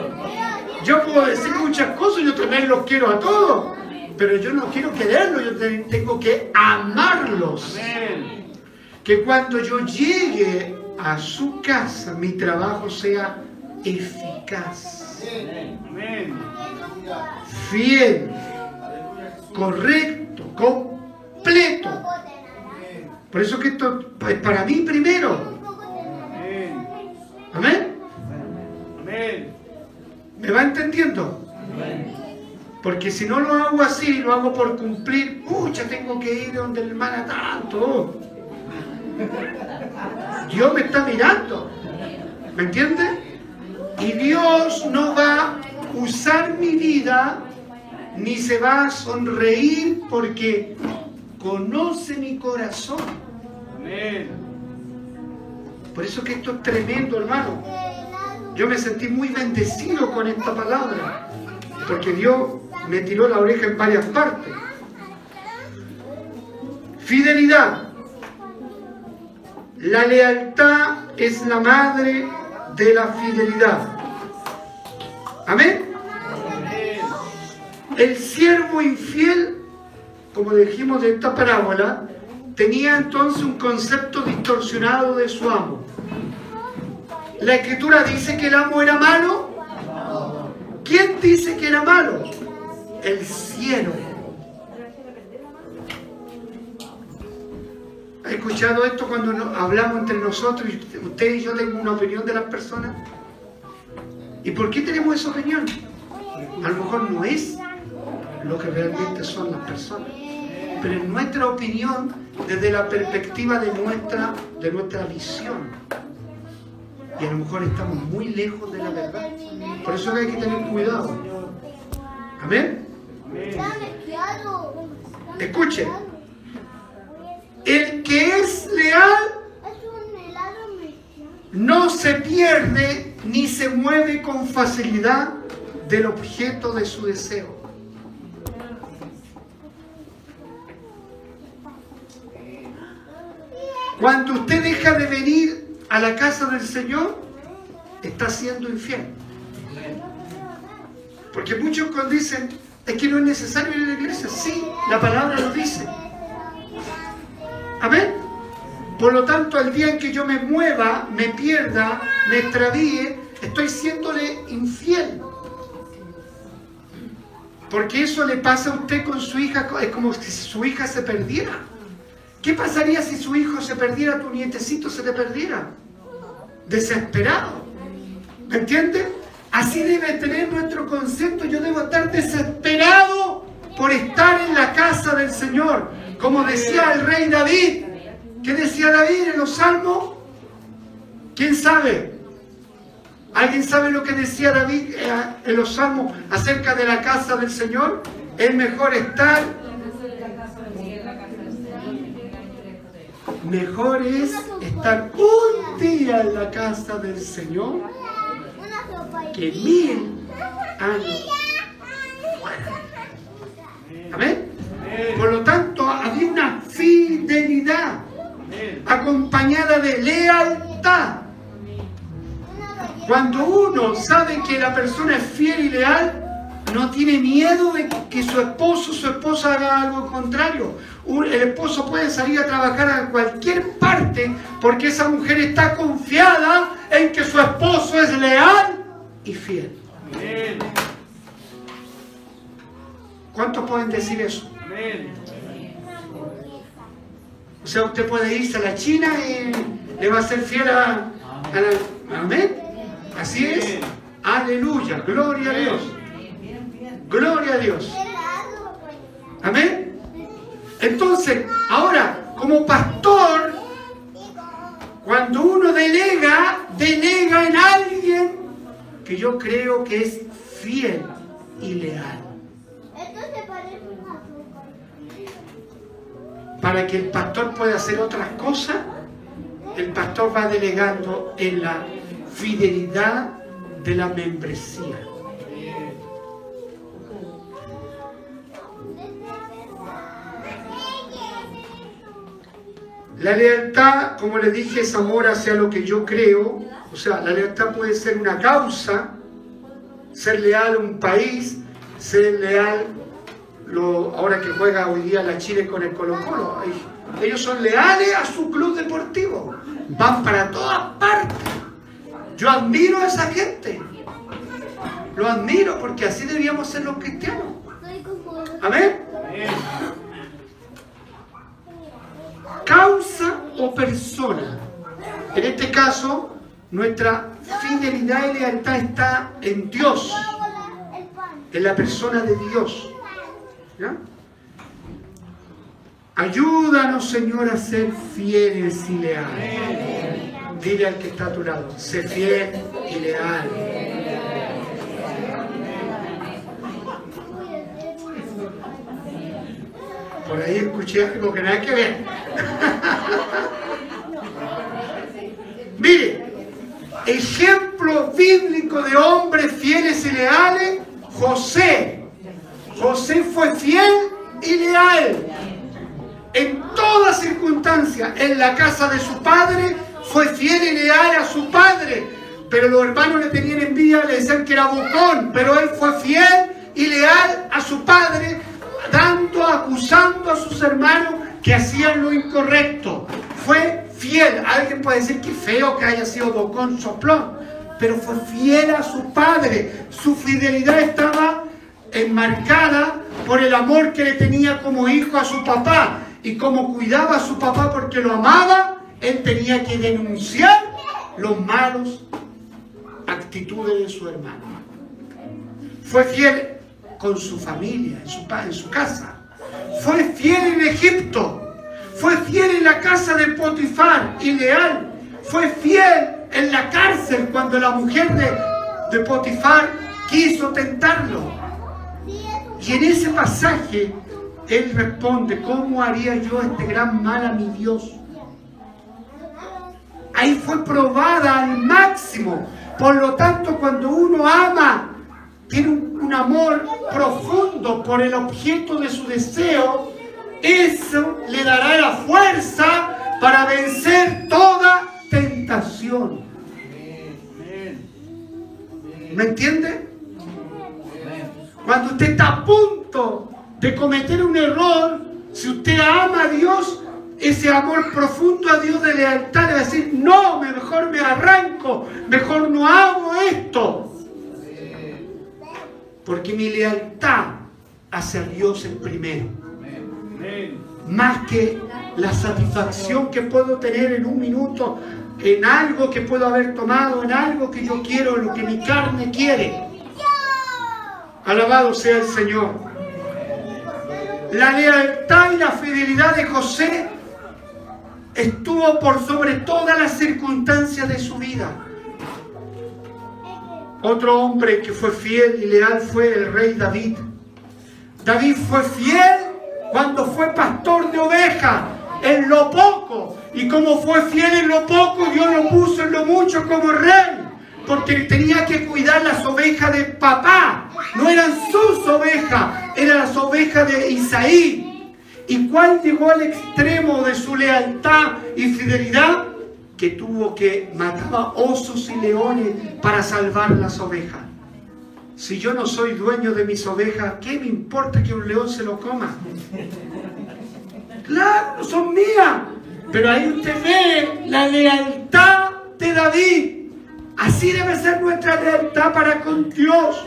Yo puedo decir muchas cosas, yo también los quiero a todos, pero yo no quiero quererlos, yo te- tengo que amarlos. Que cuando yo llegue a su casa, mi trabajo sea eficaz, fiel, correcto, completo. Por eso que esto es para mí primero. Amén. ¿Me va entendiendo? Porque si no lo hago así, lo hago por cumplir, pucha, tengo que ir donde el hermana tanto. Dios me está mirando. ¿Me entiende? Y Dios no va a usar mi vida ni se va a sonreír porque conoce mi corazón. Por eso que esto es tremendo, hermano. Yo me sentí muy bendecido con esta palabra, porque Dios me tiró la oreja en varias partes. Fidelidad. La lealtad es la madre de la fidelidad. Amén. El siervo infiel, como dijimos de esta parábola, tenía entonces un concepto distorsionado de su amo. La escritura dice que el amo era malo. ¿Quién dice que era malo? El siervo. ¿Ha escuchado esto cuando hablamos entre nosotros y usted y yo tengo una opinión de las personas? ¿Y por qué tenemos esa opinión? A lo mejor no es lo que realmente son las personas, pero es nuestra opinión desde la perspectiva de nuestra, de nuestra visión. Y a lo mejor estamos muy lejos de la verdad. Por eso hay que tener cuidado. Amén. Escuche. El que es leal no se pierde ni se mueve con facilidad del objeto de su deseo. Cuando usted deja de venir a la casa del Señor, está siendo infiel. Porque muchos dicen, es que no es necesario ir a la iglesia. Sí, la palabra lo dice. Amén. Por lo tanto, al día en que yo me mueva, me pierda, me extravíe, estoy siéndole infiel. Porque eso le pasa a usted con su hija, es como si su hija se perdiera. ¿Qué pasaría si su hijo se perdiera, tu nietecito se le perdiera? Desesperado. ¿Me entiende? Así debe tener nuestro concepto. Yo debo estar desesperado por estar en la casa del Señor. Como decía el rey David. ¿Qué decía David en los salmos? ¿Quién sabe? ¿Alguien sabe lo que decía David eh, en los salmos acerca de la casa del Señor? Es mejor estar, mejor es estar un día en la casa del Señor que mil años. Amén. Por lo tanto, fidelidad, acompañada de lealtad. Cuando uno sabe que la persona es fiel y leal, no tiene miedo de que su esposo o su esposa haga algo contrario. Un- el esposo puede salir a trabajar a cualquier parte porque esa mujer está confiada en que su esposo es leal y fiel. ¿Cuántos pueden decir eso? O sea, usted puede irse a la China y le va a ser fiel a, la... Amén. Así es. Aleluya. Gloria a Dios. Gloria a Dios. Amén. Entonces, ahora, como pastor, cuando uno delega, delega en alguien que yo creo que es fiel y leal. Para que el pastor pueda hacer otras cosas, el pastor va delegando en la fidelidad de la membresía. La lealtad, como le dije, es amor hacia lo que yo creo. O sea, la lealtad puede ser una causa, ser leal a un país, ser leal, lo, ahora que juega hoy día la Chile con el Colo Colo. Ellos son leales a su club deportivo. Van para todas partes. Yo admiro a esa gente. Lo admiro porque así debíamos ser los cristianos. Amén. Causa o persona. En este caso, nuestra fidelidad y lealtad está en Dios, en la persona de Dios. Ayúdanos, Señor, a ser fieles y leales. Dile al que está a tu lado, sé fiel y leal. Por ahí escuché algo que nada que ver. *laughs* Mire, ejemplo bíblico de hombres fieles y leales, José. José fue fiel y leal. En toda circunstancia, en la casa de su padre, fue fiel y leal a su padre. Pero los hermanos le tenían envidia, le decían que era bocón, pero él fue fiel y leal a su padre, dando, acusando a sus hermanos que hacían lo incorrecto. Fue fiel. Alguien puede decir que feo que haya sido bocón, soplón, pero fue fiel a su padre. Su fidelidad estaba enmarcada por el amor que le tenía como hijo a su papá. Y como cuidaba a su papá porque lo amaba, él tenía que denunciar los malos actitudes de su hermano. Fue fiel con su familia, en su, en su casa. Fue fiel en Egipto. Fue fiel en la casa de Potifar y leal. Fue fiel en la cárcel cuando la mujer de, de Potifar quiso tentarlo. Y en ese pasaje él responde, ¿cómo haría yo este gran mal a mi Dios? Ahí fue probada al máximo. Por lo tanto, cuando uno ama, tiene un, un amor profundo por el objeto de su deseo, eso le dará la fuerza para vencer toda tentación. ¿Me entiende? Cuando usted está a punto de cometer un error, si usted ama a Dios, ese amor profundo a Dios de lealtad a decir, no, me- mejor me arranco, mejor no hago esto. Porque mi lealtad hacia Dios es primero. Más que la satisfacción que puedo tener en un minuto, en algo que puedo haber tomado, en algo que yo quiero, en lo que mi carne quiere. Alabado sea el Señor. La lealtad y la fidelidad de José estuvo por sobre todas las circunstancias de su vida. Otro hombre que fue fiel y leal fue el rey David. David fue fiel cuando fue pastor de ovejas, en lo poco. Y como fue fiel en lo poco, Dios lo puso en lo mucho como rey. Porque tenía que cuidar las ovejas de papá. No eran sus ovejas, eran las ovejas de Isaí. ¿Y cuál llegó al extremo de su lealtad y fidelidad? Que tuvo que matar osos y leones para salvar las ovejas. Si yo no soy dueño de mis ovejas, ¿qué me importa que un león se lo coma? Claro, son mías. Pero ahí usted ve la lealtad de David. Así debe ser nuestra lealtad para con Dios.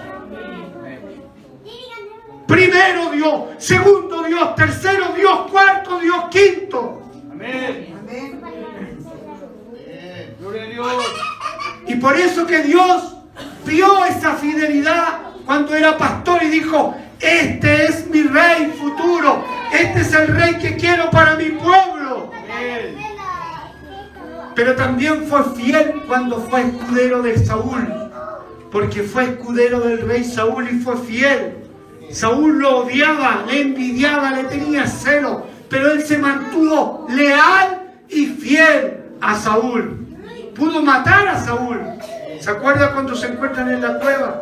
Primero Dios, segundo Dios, tercero Dios, cuarto Dios, quinto. Amén. Gloria a Dios. Y por eso que Dios vio esa fidelidad cuando era pastor y dijo, este es mi rey futuro, este es el rey que quiero para mi pueblo. Amén. Pero también fue fiel cuando fue escudero de Saúl, porque fue escudero del rey Saúl y fue fiel. Saúl lo odiaba, le envidiaba, le tenía celo, pero él se mantuvo leal y fiel a Saúl. Pudo matar a Saúl. ¿Se acuerda cuando se encuentran en la cueva?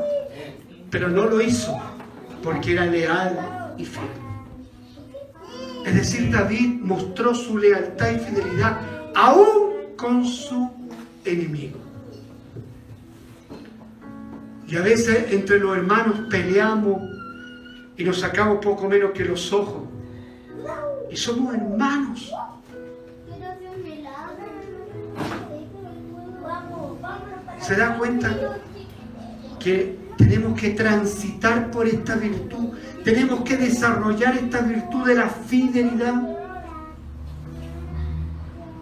Pero no lo hizo porque era leal y fiel. Es decir, David mostró su lealtad y fidelidad aún con su enemigo. Y a veces entre los hermanos peleamos y nos sacamos poco menos que los ojos. Y somos hermanos. ¿Se da cuenta que tenemos que transitar por esta virtud? Tenemos que desarrollar esta virtud de la fidelidad.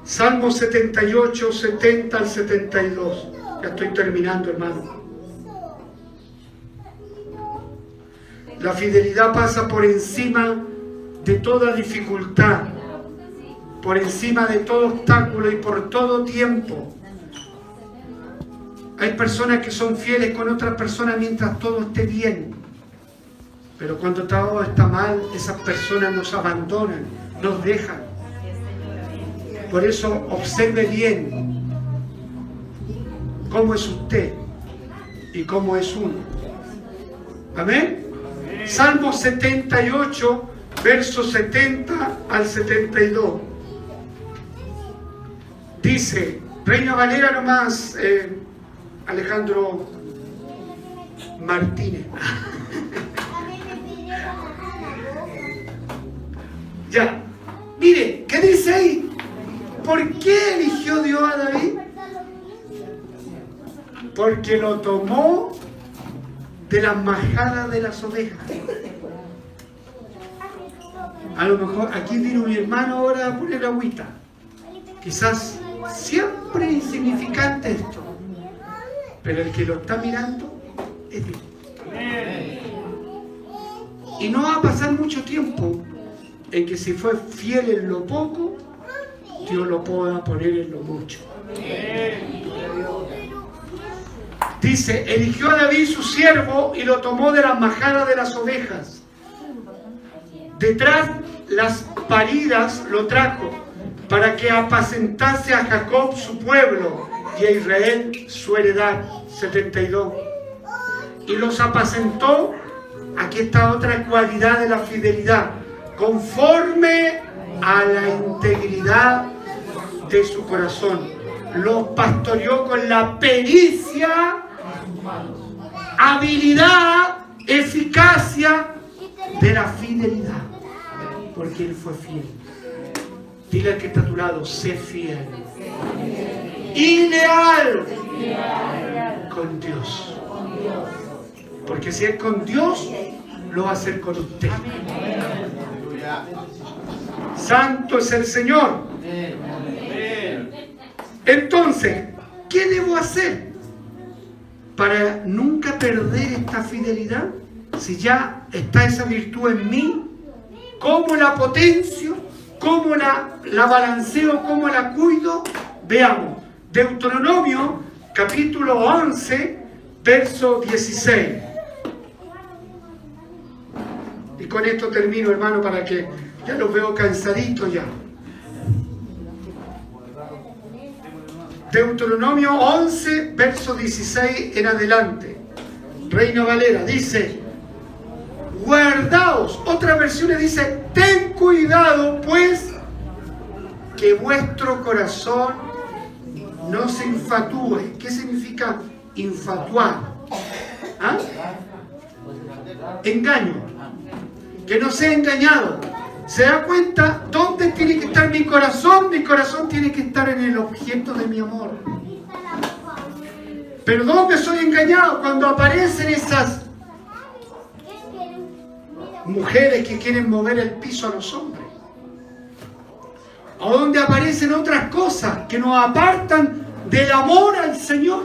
Salmo 78, 70 al 72. Ya estoy terminando, hermano. La fidelidad pasa por encima de toda dificultad, por encima de todo obstáculo y por todo tiempo. Hay personas que son fieles con otras personas mientras todo esté bien. Pero cuando todo está mal, esas personas nos abandonan, nos dejan. Por eso observe bien cómo es usted y cómo es uno. Amén. Salmo 78, versos 70 al 72. Dice, Reina Valera nomás, eh, Alejandro Martínez. *laughs* Ya, mire, ¿qué dice ahí? ¿Por qué eligió Dios a David? Porque lo tomó de las majadas de las ovejas. A lo mejor aquí vino mi hermano ahora a poner agüita. Quizás siempre insignificante esto. Pero el que lo está mirando es Dios. Y no va a pasar mucho tiempo en que si fue fiel en lo poco, Dios lo pueda poner en lo mucho. Dice, eligió a David su siervo y lo tomó de las majadas de las ovejas. Detrás las paridas lo trajo para que apacentase a Jacob su pueblo y a Israel su heredad. 72. Y los apacentó, aquí está otra cualidad de la fidelidad, conforme a la integridad de su corazón. Los pastoreó con la pericia, habilidad, eficacia de la fidelidad. Porque él fue fiel. Dile al que está a tu lado, sé fiel. Y leal con Dios. Porque si es con Dios, lo va a hacer con usted. Santo es el Señor. Entonces, ¿qué debo hacer para nunca perder esta fidelidad? Si ya está esa virtud en mí, ¿cómo la potencio? ¿Cómo la, la balanceo? ¿Cómo la cuido? Veamos. Deuteronomio capítulo 11, verso 16. Y con esto termino, hermano, para que ya los veo cansaditos ya. Deuteronomio 11, verso 16 en adelante. Reino Valera dice, guardaos. Otras versiones dice, ten cuidado pues que vuestro corazón no se infatúe. ¿Qué significa infatuar? ¿Ah? Engaño. Que no sea engañado. ¿Se da cuenta dónde tiene que estar mi corazón? Mi corazón tiene que estar en el objeto de mi amor. Pero ¿dónde soy engañado? Cuando aparecen esas mujeres que quieren mover el piso a los hombres. O donde aparecen otras cosas que nos apartan del amor al Señor.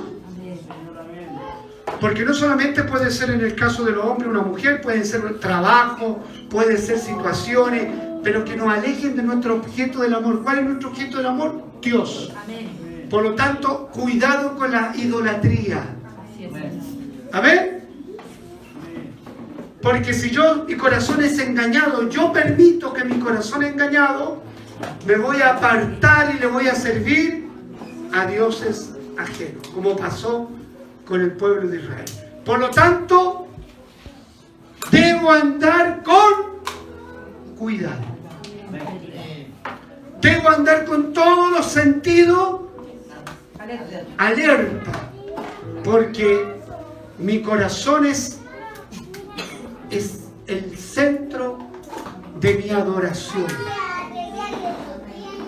Porque no solamente puede ser en el caso de los hombres una mujer, pueden ser trabajo, pueden ser situaciones, pero que nos alejen de nuestro objeto del amor. ¿Cuál es nuestro objeto del amor? Dios. Por lo tanto, cuidado con la idolatría. Amén. Porque si yo, mi corazón es engañado, yo permito que mi corazón engañado, me voy a apartar y le voy a servir a dioses ajenos, como pasó con el pueblo de Israel. Por lo tanto, debo andar con cuidado. Debo andar con todos los sentidos alerta, porque mi corazón es, es el centro de mi adoración.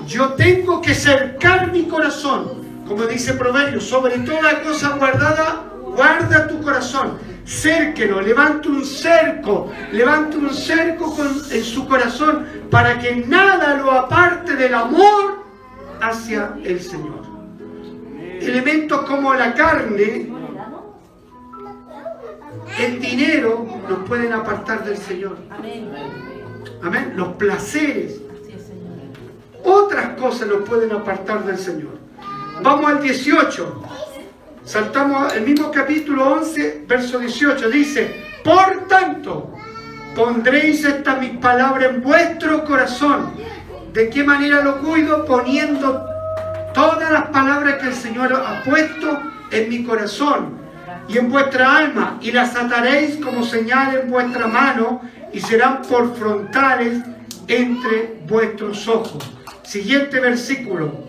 Yo tengo que cercar mi corazón, como dice Proverbios, sobre toda cosa guardada, guarda tu corazón. Cérquelo, levante un cerco, levante un cerco con- en su corazón para que nada lo aparte del amor hacia el Señor. Elementos como la carne, el dinero nos pueden apartar del Señor. Amén. Los placeres, otras cosas nos pueden apartar del Señor. Vamos al 18. Saltamos al mismo capítulo 11, verso 18. Dice, por tanto, pondréis estas mis palabras en vuestro corazón. ¿De qué manera lo cuido? Poniendo todas las palabras que el Señor ha puesto en mi corazón y en vuestra alma, y las ataréis como señal en vuestra mano, y serán por frontales entre vuestros ojos. Siguiente versículo.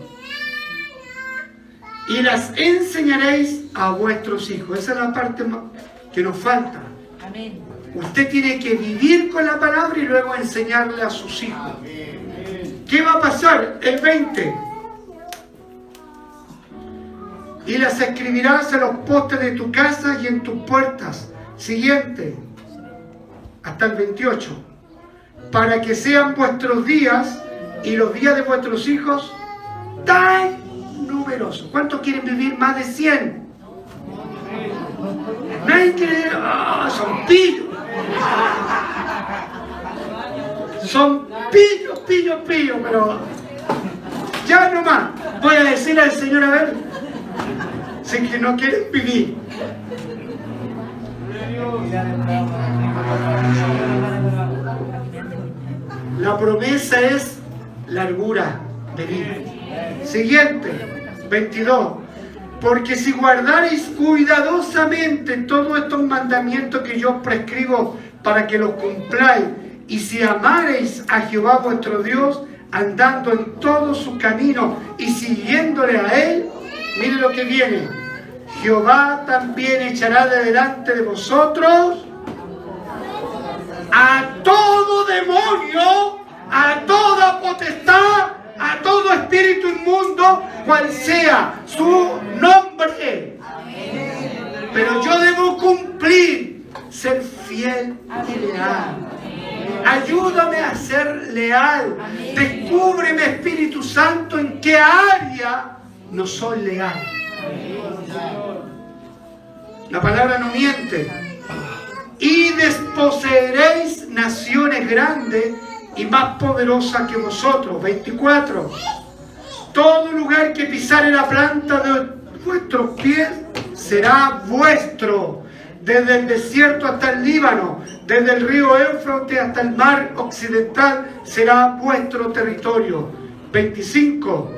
Y las enseñaréis a vuestros hijos. Esa es la parte que nos falta. Usted tiene que vivir con la palabra y luego enseñarle a sus hijos. ¿Qué va a pasar? El 20. Y las escribirás en los postes de tu casa y en tus puertas. Siguiente. Hasta el 28. Para que sean vuestros días y los días de vuestros hijos tan numerosos. ¿Cuántos quieren vivir más de 100? Nadie quiere... ¡Ah, son pillos! Son pillos, pillos, pillos, pero... Ya nomás. Voy a decir al Señor, a ver, si que no quieren vivir. La promesa es largura de vida. Siguiente, 22. Porque si guardareis cuidadosamente todos estos mandamientos que yo prescribo para que los cumpláis, y si amareis a Jehová vuestro Dios, andando en todo su camino y siguiéndole a Él, mire lo que viene. Jehová también echará de delante de vosotros a todo demonio, a toda potestad, a todo espíritu inmundo, cual sea su nombre. Pero yo debo cumplir, ser fiel y leal. Ayúdame a ser leal. Descúbreme, Espíritu Santo, en qué área no soy leal. La palabra no miente y desposeeréis naciones grandes y más poderosas que vosotros. 24. Todo lugar que pisare la planta de vuestros pies será vuestro, desde el desierto hasta el Líbano, desde el río Éufrates hasta el mar occidental será vuestro territorio. 25.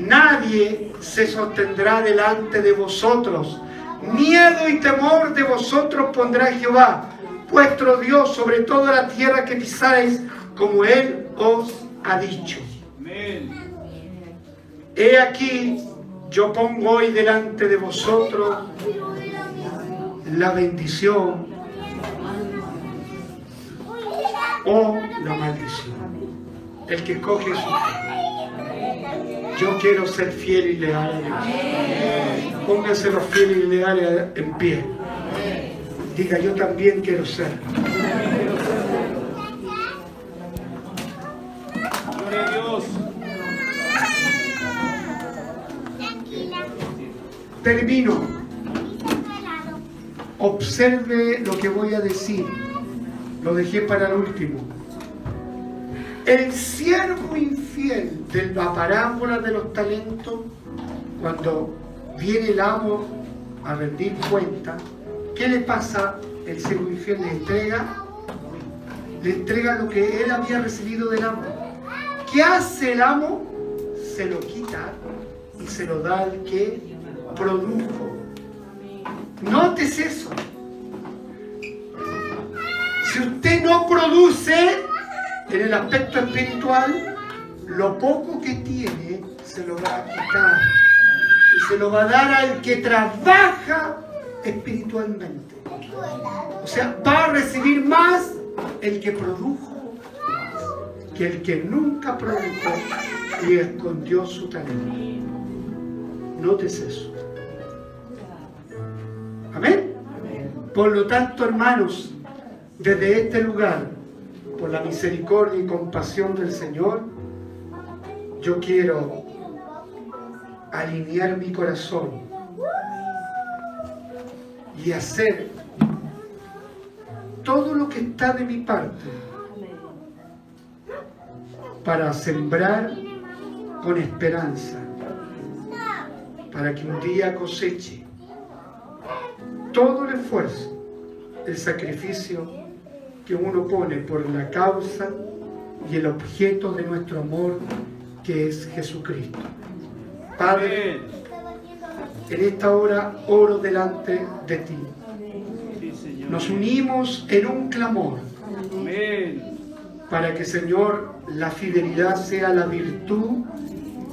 Nadie se sostendrá delante de vosotros. Miedo y temor de vosotros pondrá Jehová, vuestro Dios, sobre toda la tierra que pisareis, como Él os ha dicho. He aquí, yo pongo hoy delante de vosotros la bendición o la maldición. El que coge su Yo quiero ser fiel y leal a Dios. Pónganse los fieles y leales en pie. Diga, yo también quiero ser. Termino. Observe lo que voy a decir. Lo dejé para el último. El siervo infiel de la parábola de los talentos, cuando viene el amo a rendir cuenta, ¿qué le pasa? El siervo infiel le entrega, le entrega lo que él había recibido del amo. ¿Qué hace el amo? Se lo quita y se lo da al que produjo. Notes eso. Si usted no produce en el aspecto espiritual, lo poco que tiene se lo va a quitar y se lo va a dar al que trabaja espiritualmente. O sea, va a recibir más el que produjo que el que nunca produjo y escondió su talento. Notes eso. Amén. Por lo tanto, hermanos, desde este lugar, por la misericordia y compasión del Señor, yo quiero alinear mi corazón y hacer todo lo que está de mi parte para sembrar con esperanza, para que un día coseche todo el esfuerzo, el sacrificio que uno pone por la causa y el objeto de nuestro amor, que es Jesucristo. Padre, en esta hora oro delante de ti. Nos unimos en un clamor para que, Señor, la fidelidad sea la virtud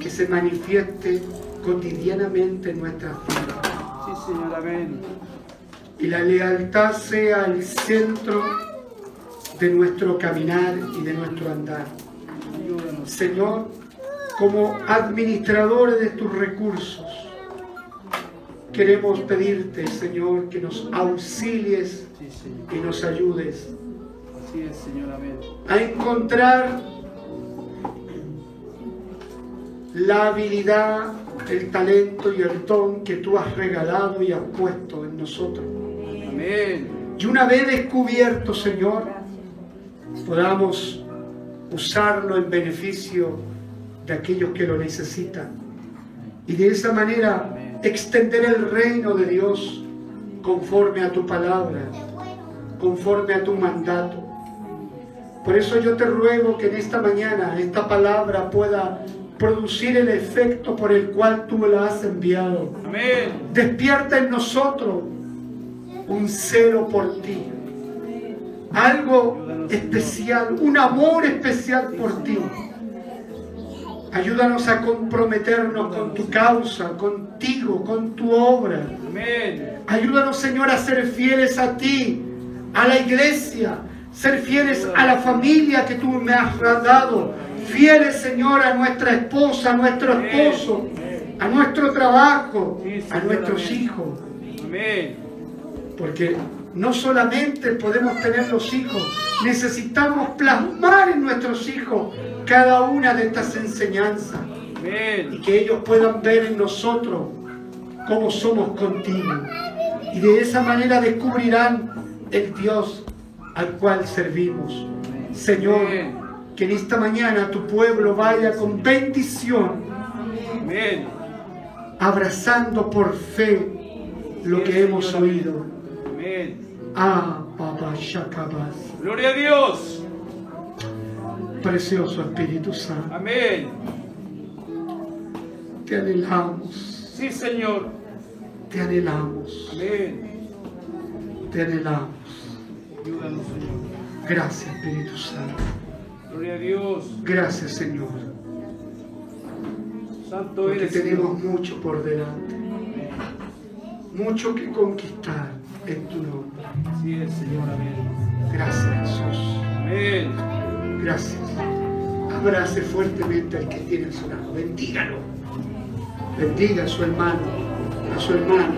que se manifieste cotidianamente en nuestras vidas. Sí, Señor. Amén. Y la lealtad sea el centro de nuestro caminar y de nuestro andar. Señor, como administradores de tus recursos, queremos pedirte, Señor, que nos auxilies y nos ayudes a encontrar la habilidad, el talento y el don que tú has regalado y has puesto en nosotros. Amén. Y una vez descubierto, Señor, podamos usarlo en beneficio de aquellos que lo necesitan. Y de esa manera extender el reino de Dios conforme a tu palabra, conforme a tu mandato. Por eso yo te ruego que en esta mañana esta palabra pueda producir el efecto por el cual tú la has enviado. Amén. Despierta en nosotros un celo por ti. Algo especial, un amor especial por ti. Ayúdanos a comprometernos con tu causa, contigo, con tu obra. Ayúdanos, Señor, a ser fieles a ti, a la iglesia, ser fieles a la familia que tú me has dado. Fieles, Señor, a nuestra esposa, a nuestro esposo, a nuestro trabajo, a nuestros hijos. Amén. Porque no solamente podemos tener los hijos, necesitamos plasmar en nuestros hijos cada una de estas enseñanzas y que ellos puedan ver en nosotros cómo somos contigo. Y de esa manera descubrirán el Dios al cual servimos. Señor, que en esta mañana tu pueblo vaya con bendición, abrazando por fe lo que hemos oído. Amén. Ah, Baba Shakabas. Gloria a Dios. Precioso Espíritu Santo. Amén. Te anhelamos. Sí, Señor. Te anhelamos. Amén. Te anhelamos. Ayúdanos, Señor. Gracias, Espíritu Santo. Gloria a Dios. Gracias, Señor. Santo Porque eres. tenemos mucho por delante. Mucho que conquistar en tu nombre. Así es, Señor, amén. Gracias, Jesús. Amén. Gracias. Abrace fuertemente al que tiene a su lado. Bendígalo. Bendiga a su hermano, a su hermana.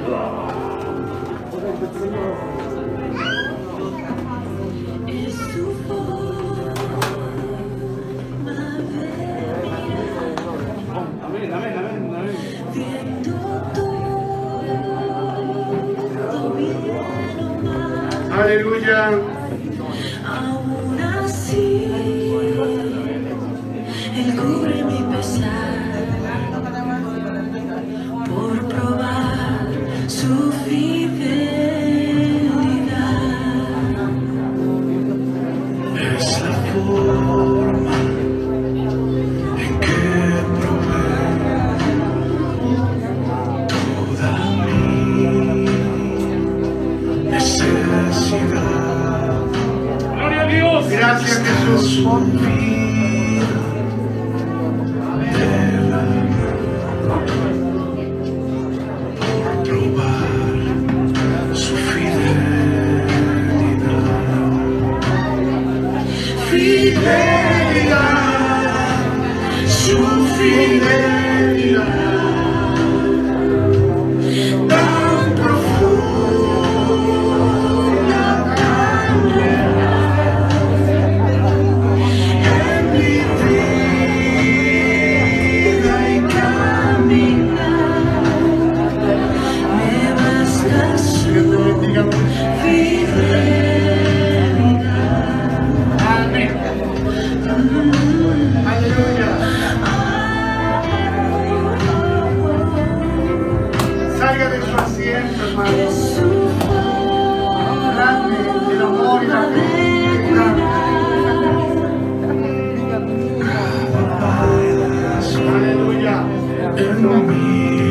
we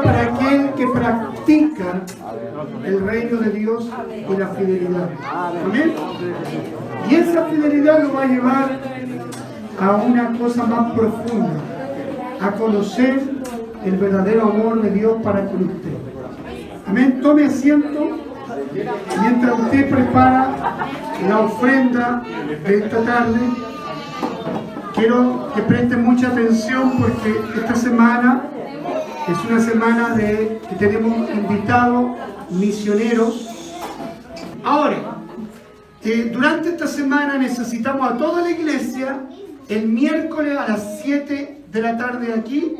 para aquel que practica el reino de Dios y la fidelidad. Amén. Y esa fidelidad lo va a llevar a una cosa más profunda, a conocer el verdadero amor de Dios para con usted. Amén. Tome asiento mientras usted prepara la ofrenda de esta tarde. Quiero que preste mucha atención porque esta semana es una semana de que tenemos invitados misioneros. Ahora, eh, durante esta semana necesitamos a toda la iglesia el miércoles a las 7 de la tarde aquí,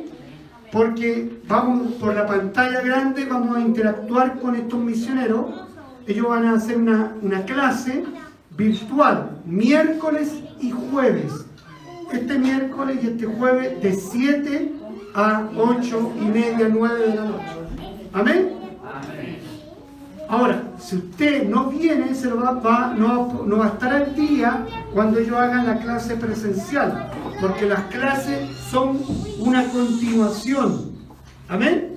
porque vamos por la pantalla grande, vamos a interactuar con estos misioneros. Ellos van a hacer una, una clase virtual, miércoles y jueves. Este miércoles y este jueves de 7 a 8 y media, 9 de la noche. Amén. Ahora, si usted no viene, se lo va, va- no, no va a estar al día cuando ellos hagan la clase presencial, porque las clases son una continuación. Amén.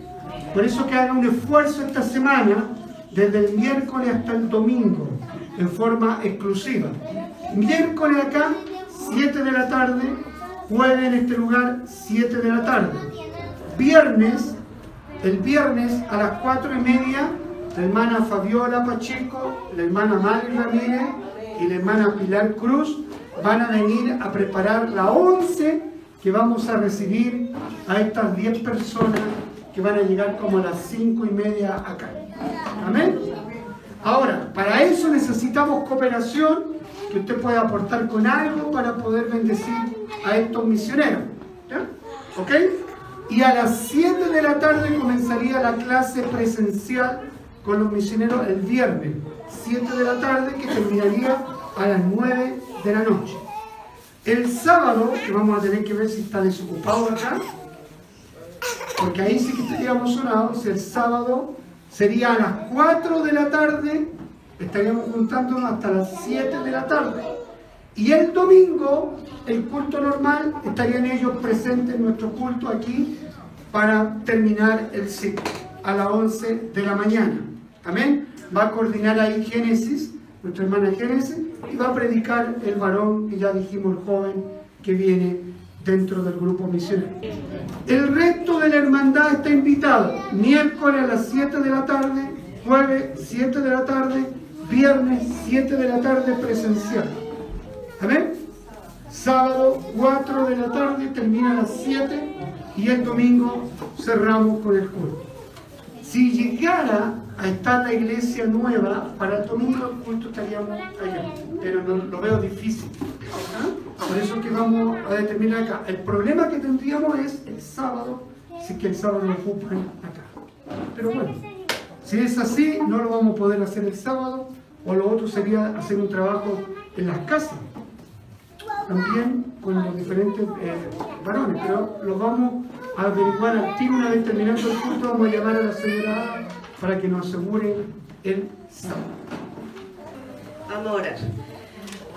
Por eso que haga un esfuerzo esta semana, desde el miércoles hasta el domingo, en forma exclusiva. Miércoles acá, 7 de la tarde, jueves en este lugar, 7 de la tarde. Viernes, el viernes a las 4 y media, la hermana Fabiola Pacheco, la hermana Mari Ramírez y la hermana Pilar Cruz van a venir a preparar la 11 que vamos a recibir a estas 10 personas que van a llegar como a las 5 y media acá. Amén. Ahora, para eso necesitamos cooperación, que usted pueda aportar con algo para poder bendecir a estos misioneros. ¿Ya? ¿Ok? Y a las 7 de la tarde comenzaría la clase presencial con los misioneros el viernes, 7 de la tarde, que terminaría a las 9 de la noche. El sábado, que vamos a tener que ver si está desocupado acá, porque ahí sí que estaríamos sonados, el sábado sería a las 4 de la tarde, estaríamos juntándonos hasta las 7 de la tarde. Y el domingo, el culto normal, estarían ellos presentes en nuestro culto aquí para terminar el ciclo a las 11 de la mañana. Amén. Va a coordinar ahí Génesis, nuestra hermana Génesis, y va a predicar el varón, que ya dijimos, el joven que viene dentro del grupo misionero. El resto de la hermandad está invitado. Miércoles a las 7 de la tarde, jueves 7 de la tarde, viernes 7 de la tarde presencial. Amén. Sábado 4 de la tarde, termina a las 7 y el domingo cerramos con el culto. Si llegara a estar la iglesia nueva, para el domingo el culto estaríamos allá, pero lo veo difícil. ¿ah? Por eso que vamos a determinar acá. El problema que tendríamos es el sábado, si es que el sábado lo ocupan acá. Pero bueno, si es así, no lo vamos a poder hacer el sábado, o lo otro sería hacer un trabajo en las casas también con los diferentes eh, varones, pero lo vamos a averiguar al tiro una vez terminando el culto, vamos a llamar a la señora para que nos asegure el sábado. Vamos a orar.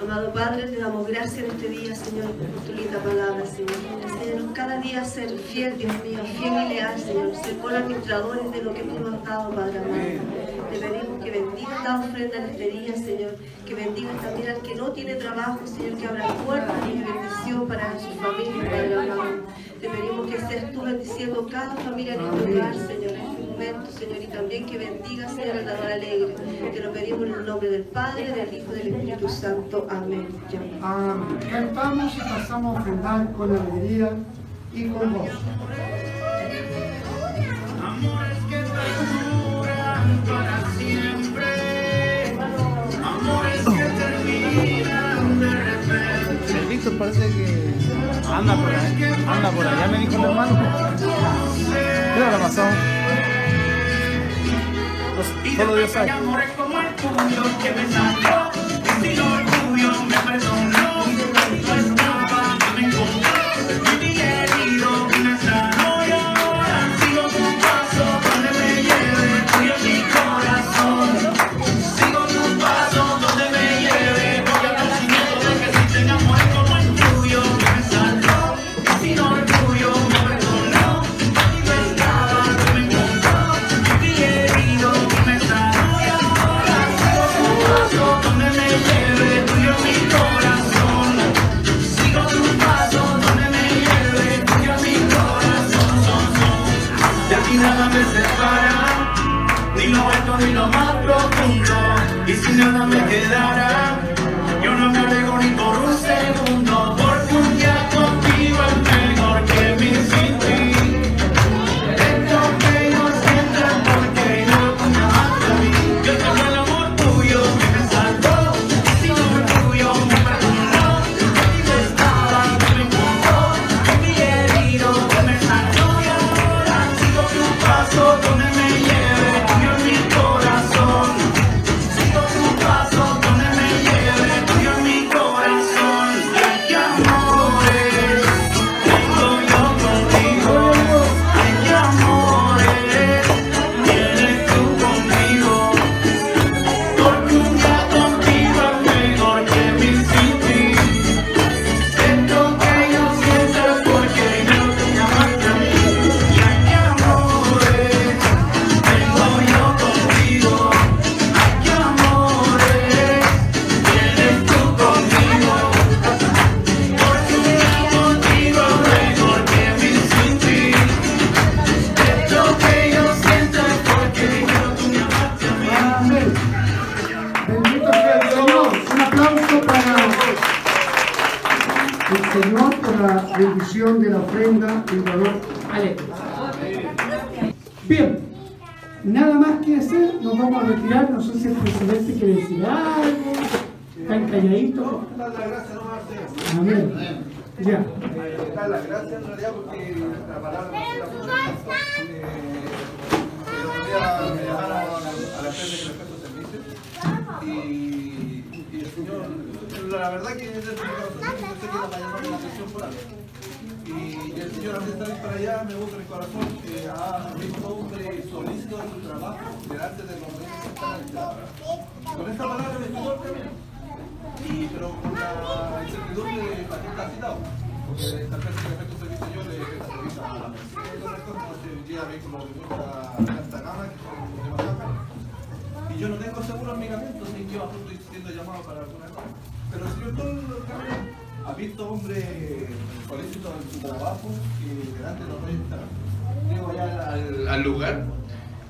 Amado Padre, te damos gracias en este día, Señor, por tu linda palabra, Señor. Enséñanos cada día a ser fiel, Dios mío, fiel y leal, Señor. Ser administradores de lo que tú nos has dado, Padre amado. Te pedimos que bendigas esta ofrenda en día, Señor. Que bendigas también al que no tiene trabajo, Señor, que abra puertas y bendición para su familia, Padre amado. Te pedimos que seas tú bendiciendo cada familia en este lugar, Señor, en este momento, Señor, y también que bendiga, Señor, al dador alegre. Te lo pedimos en el nombre del Padre, del Hijo y del Espíritu Santo. Amén. Amén. Cantamos y pasamos a ofrendar con alegría y con gozo. El Víctor parece que anda por ahí, anda por allá, me dijo el hermano. ¿Qué hora pasó? Pues, solo Dios sabe.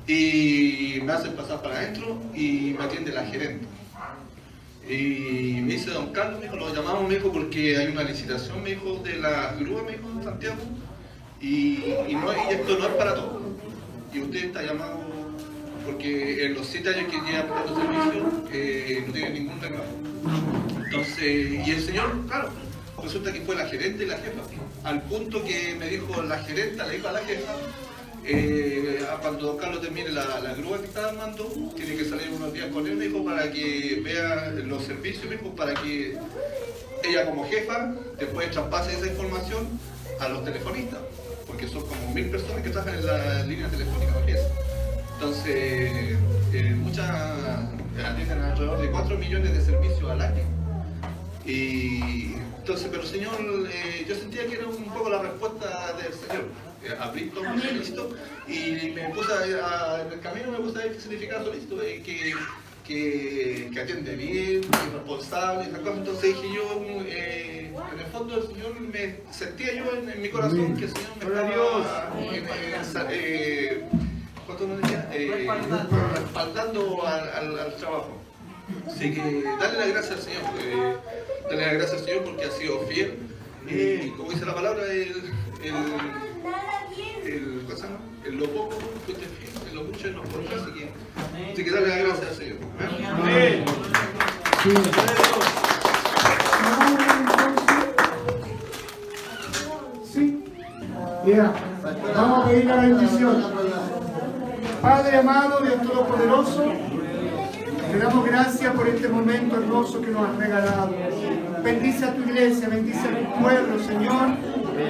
Y me hacen pasar para adentro y me atiende la gerente. Y me dice, don Carlos, me dijo, lo llamamos, me dijo, porque hay una licitación, me dijo, de la grúa, me dijo, en Santiago, y, y esto no es para todos. Y usted está llamado, porque en los siete años que lleva prestando servicio, eh, no tiene ningún reclamo. Entonces, y el señor, claro, resulta que fue la gerente y la jefa, al punto que me dijo la gerente, le dijo a la jefa, eh, cuando Carlos termine la, la grúa que está armando, tiene que salir unos días con él, me dijo, para que vea los servicios, me para que ella como jefa después traspase esa información a los telefonistas, porque son como mil personas que trabajan en la línea telefónica. Entonces, eh, muchas atienden alrededor de 4 millones de servicios al año. Y entonces, pero señor, eh, yo sentía que era un poco la respuesta del señor. Eh, un solícito y me puse a, a- en el camino me puse a ver qué significaba solícito, eh, que, que, que atiende bien, que es responsable, esas cosas. Entonces dije yo, eh, en el fondo el Señor me sentía yo en, en mi corazón que el Señor me estaba en- en- eh, ¿cuánto nos decía? Eh, respaldando al, al- al trabajo. Así que dale las gracias al Señor, eh, dale las gracias al Señor porque ha sido fiel. Y como dice la palabra, el, el, el, lo poco fuiste fiel, en lo mucho no por así que, así que dale las gracias al Señor. ¿eh? Amén. Sí. Sí. Mira, vamos a pedir la bendición. Padre amado, Dios Todopoderoso, te damos gracias por este momento hermoso que nos has regalado. Bendice a tu iglesia, bendice a tu pueblo, Señor,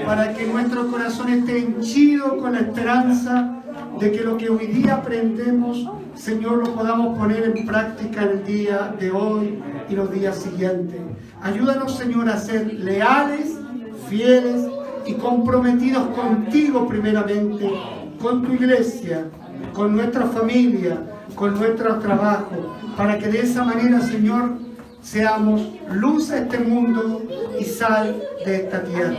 para que nuestro corazón esté henchido con la esperanza de que lo que hoy día aprendemos, Señor, lo podamos poner en práctica el día de hoy y los días siguientes. Ayúdanos, Señor, a ser leales, fieles y comprometidos contigo primeramente, con tu iglesia, con nuestra familia, con nuestro trabajo, para que de esa manera, Señor, seamos luz a este mundo y sal de esta tierra.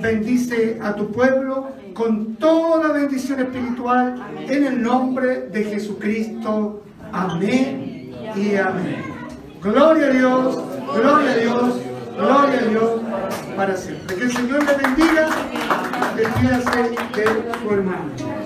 Bendice a tu pueblo con toda bendición espiritual en el nombre de Jesucristo. Amén y amén. Gloria a Dios, gloria a Dios, gloria a Dios para siempre. Que el Señor le bendiga. Despídase de su hermano.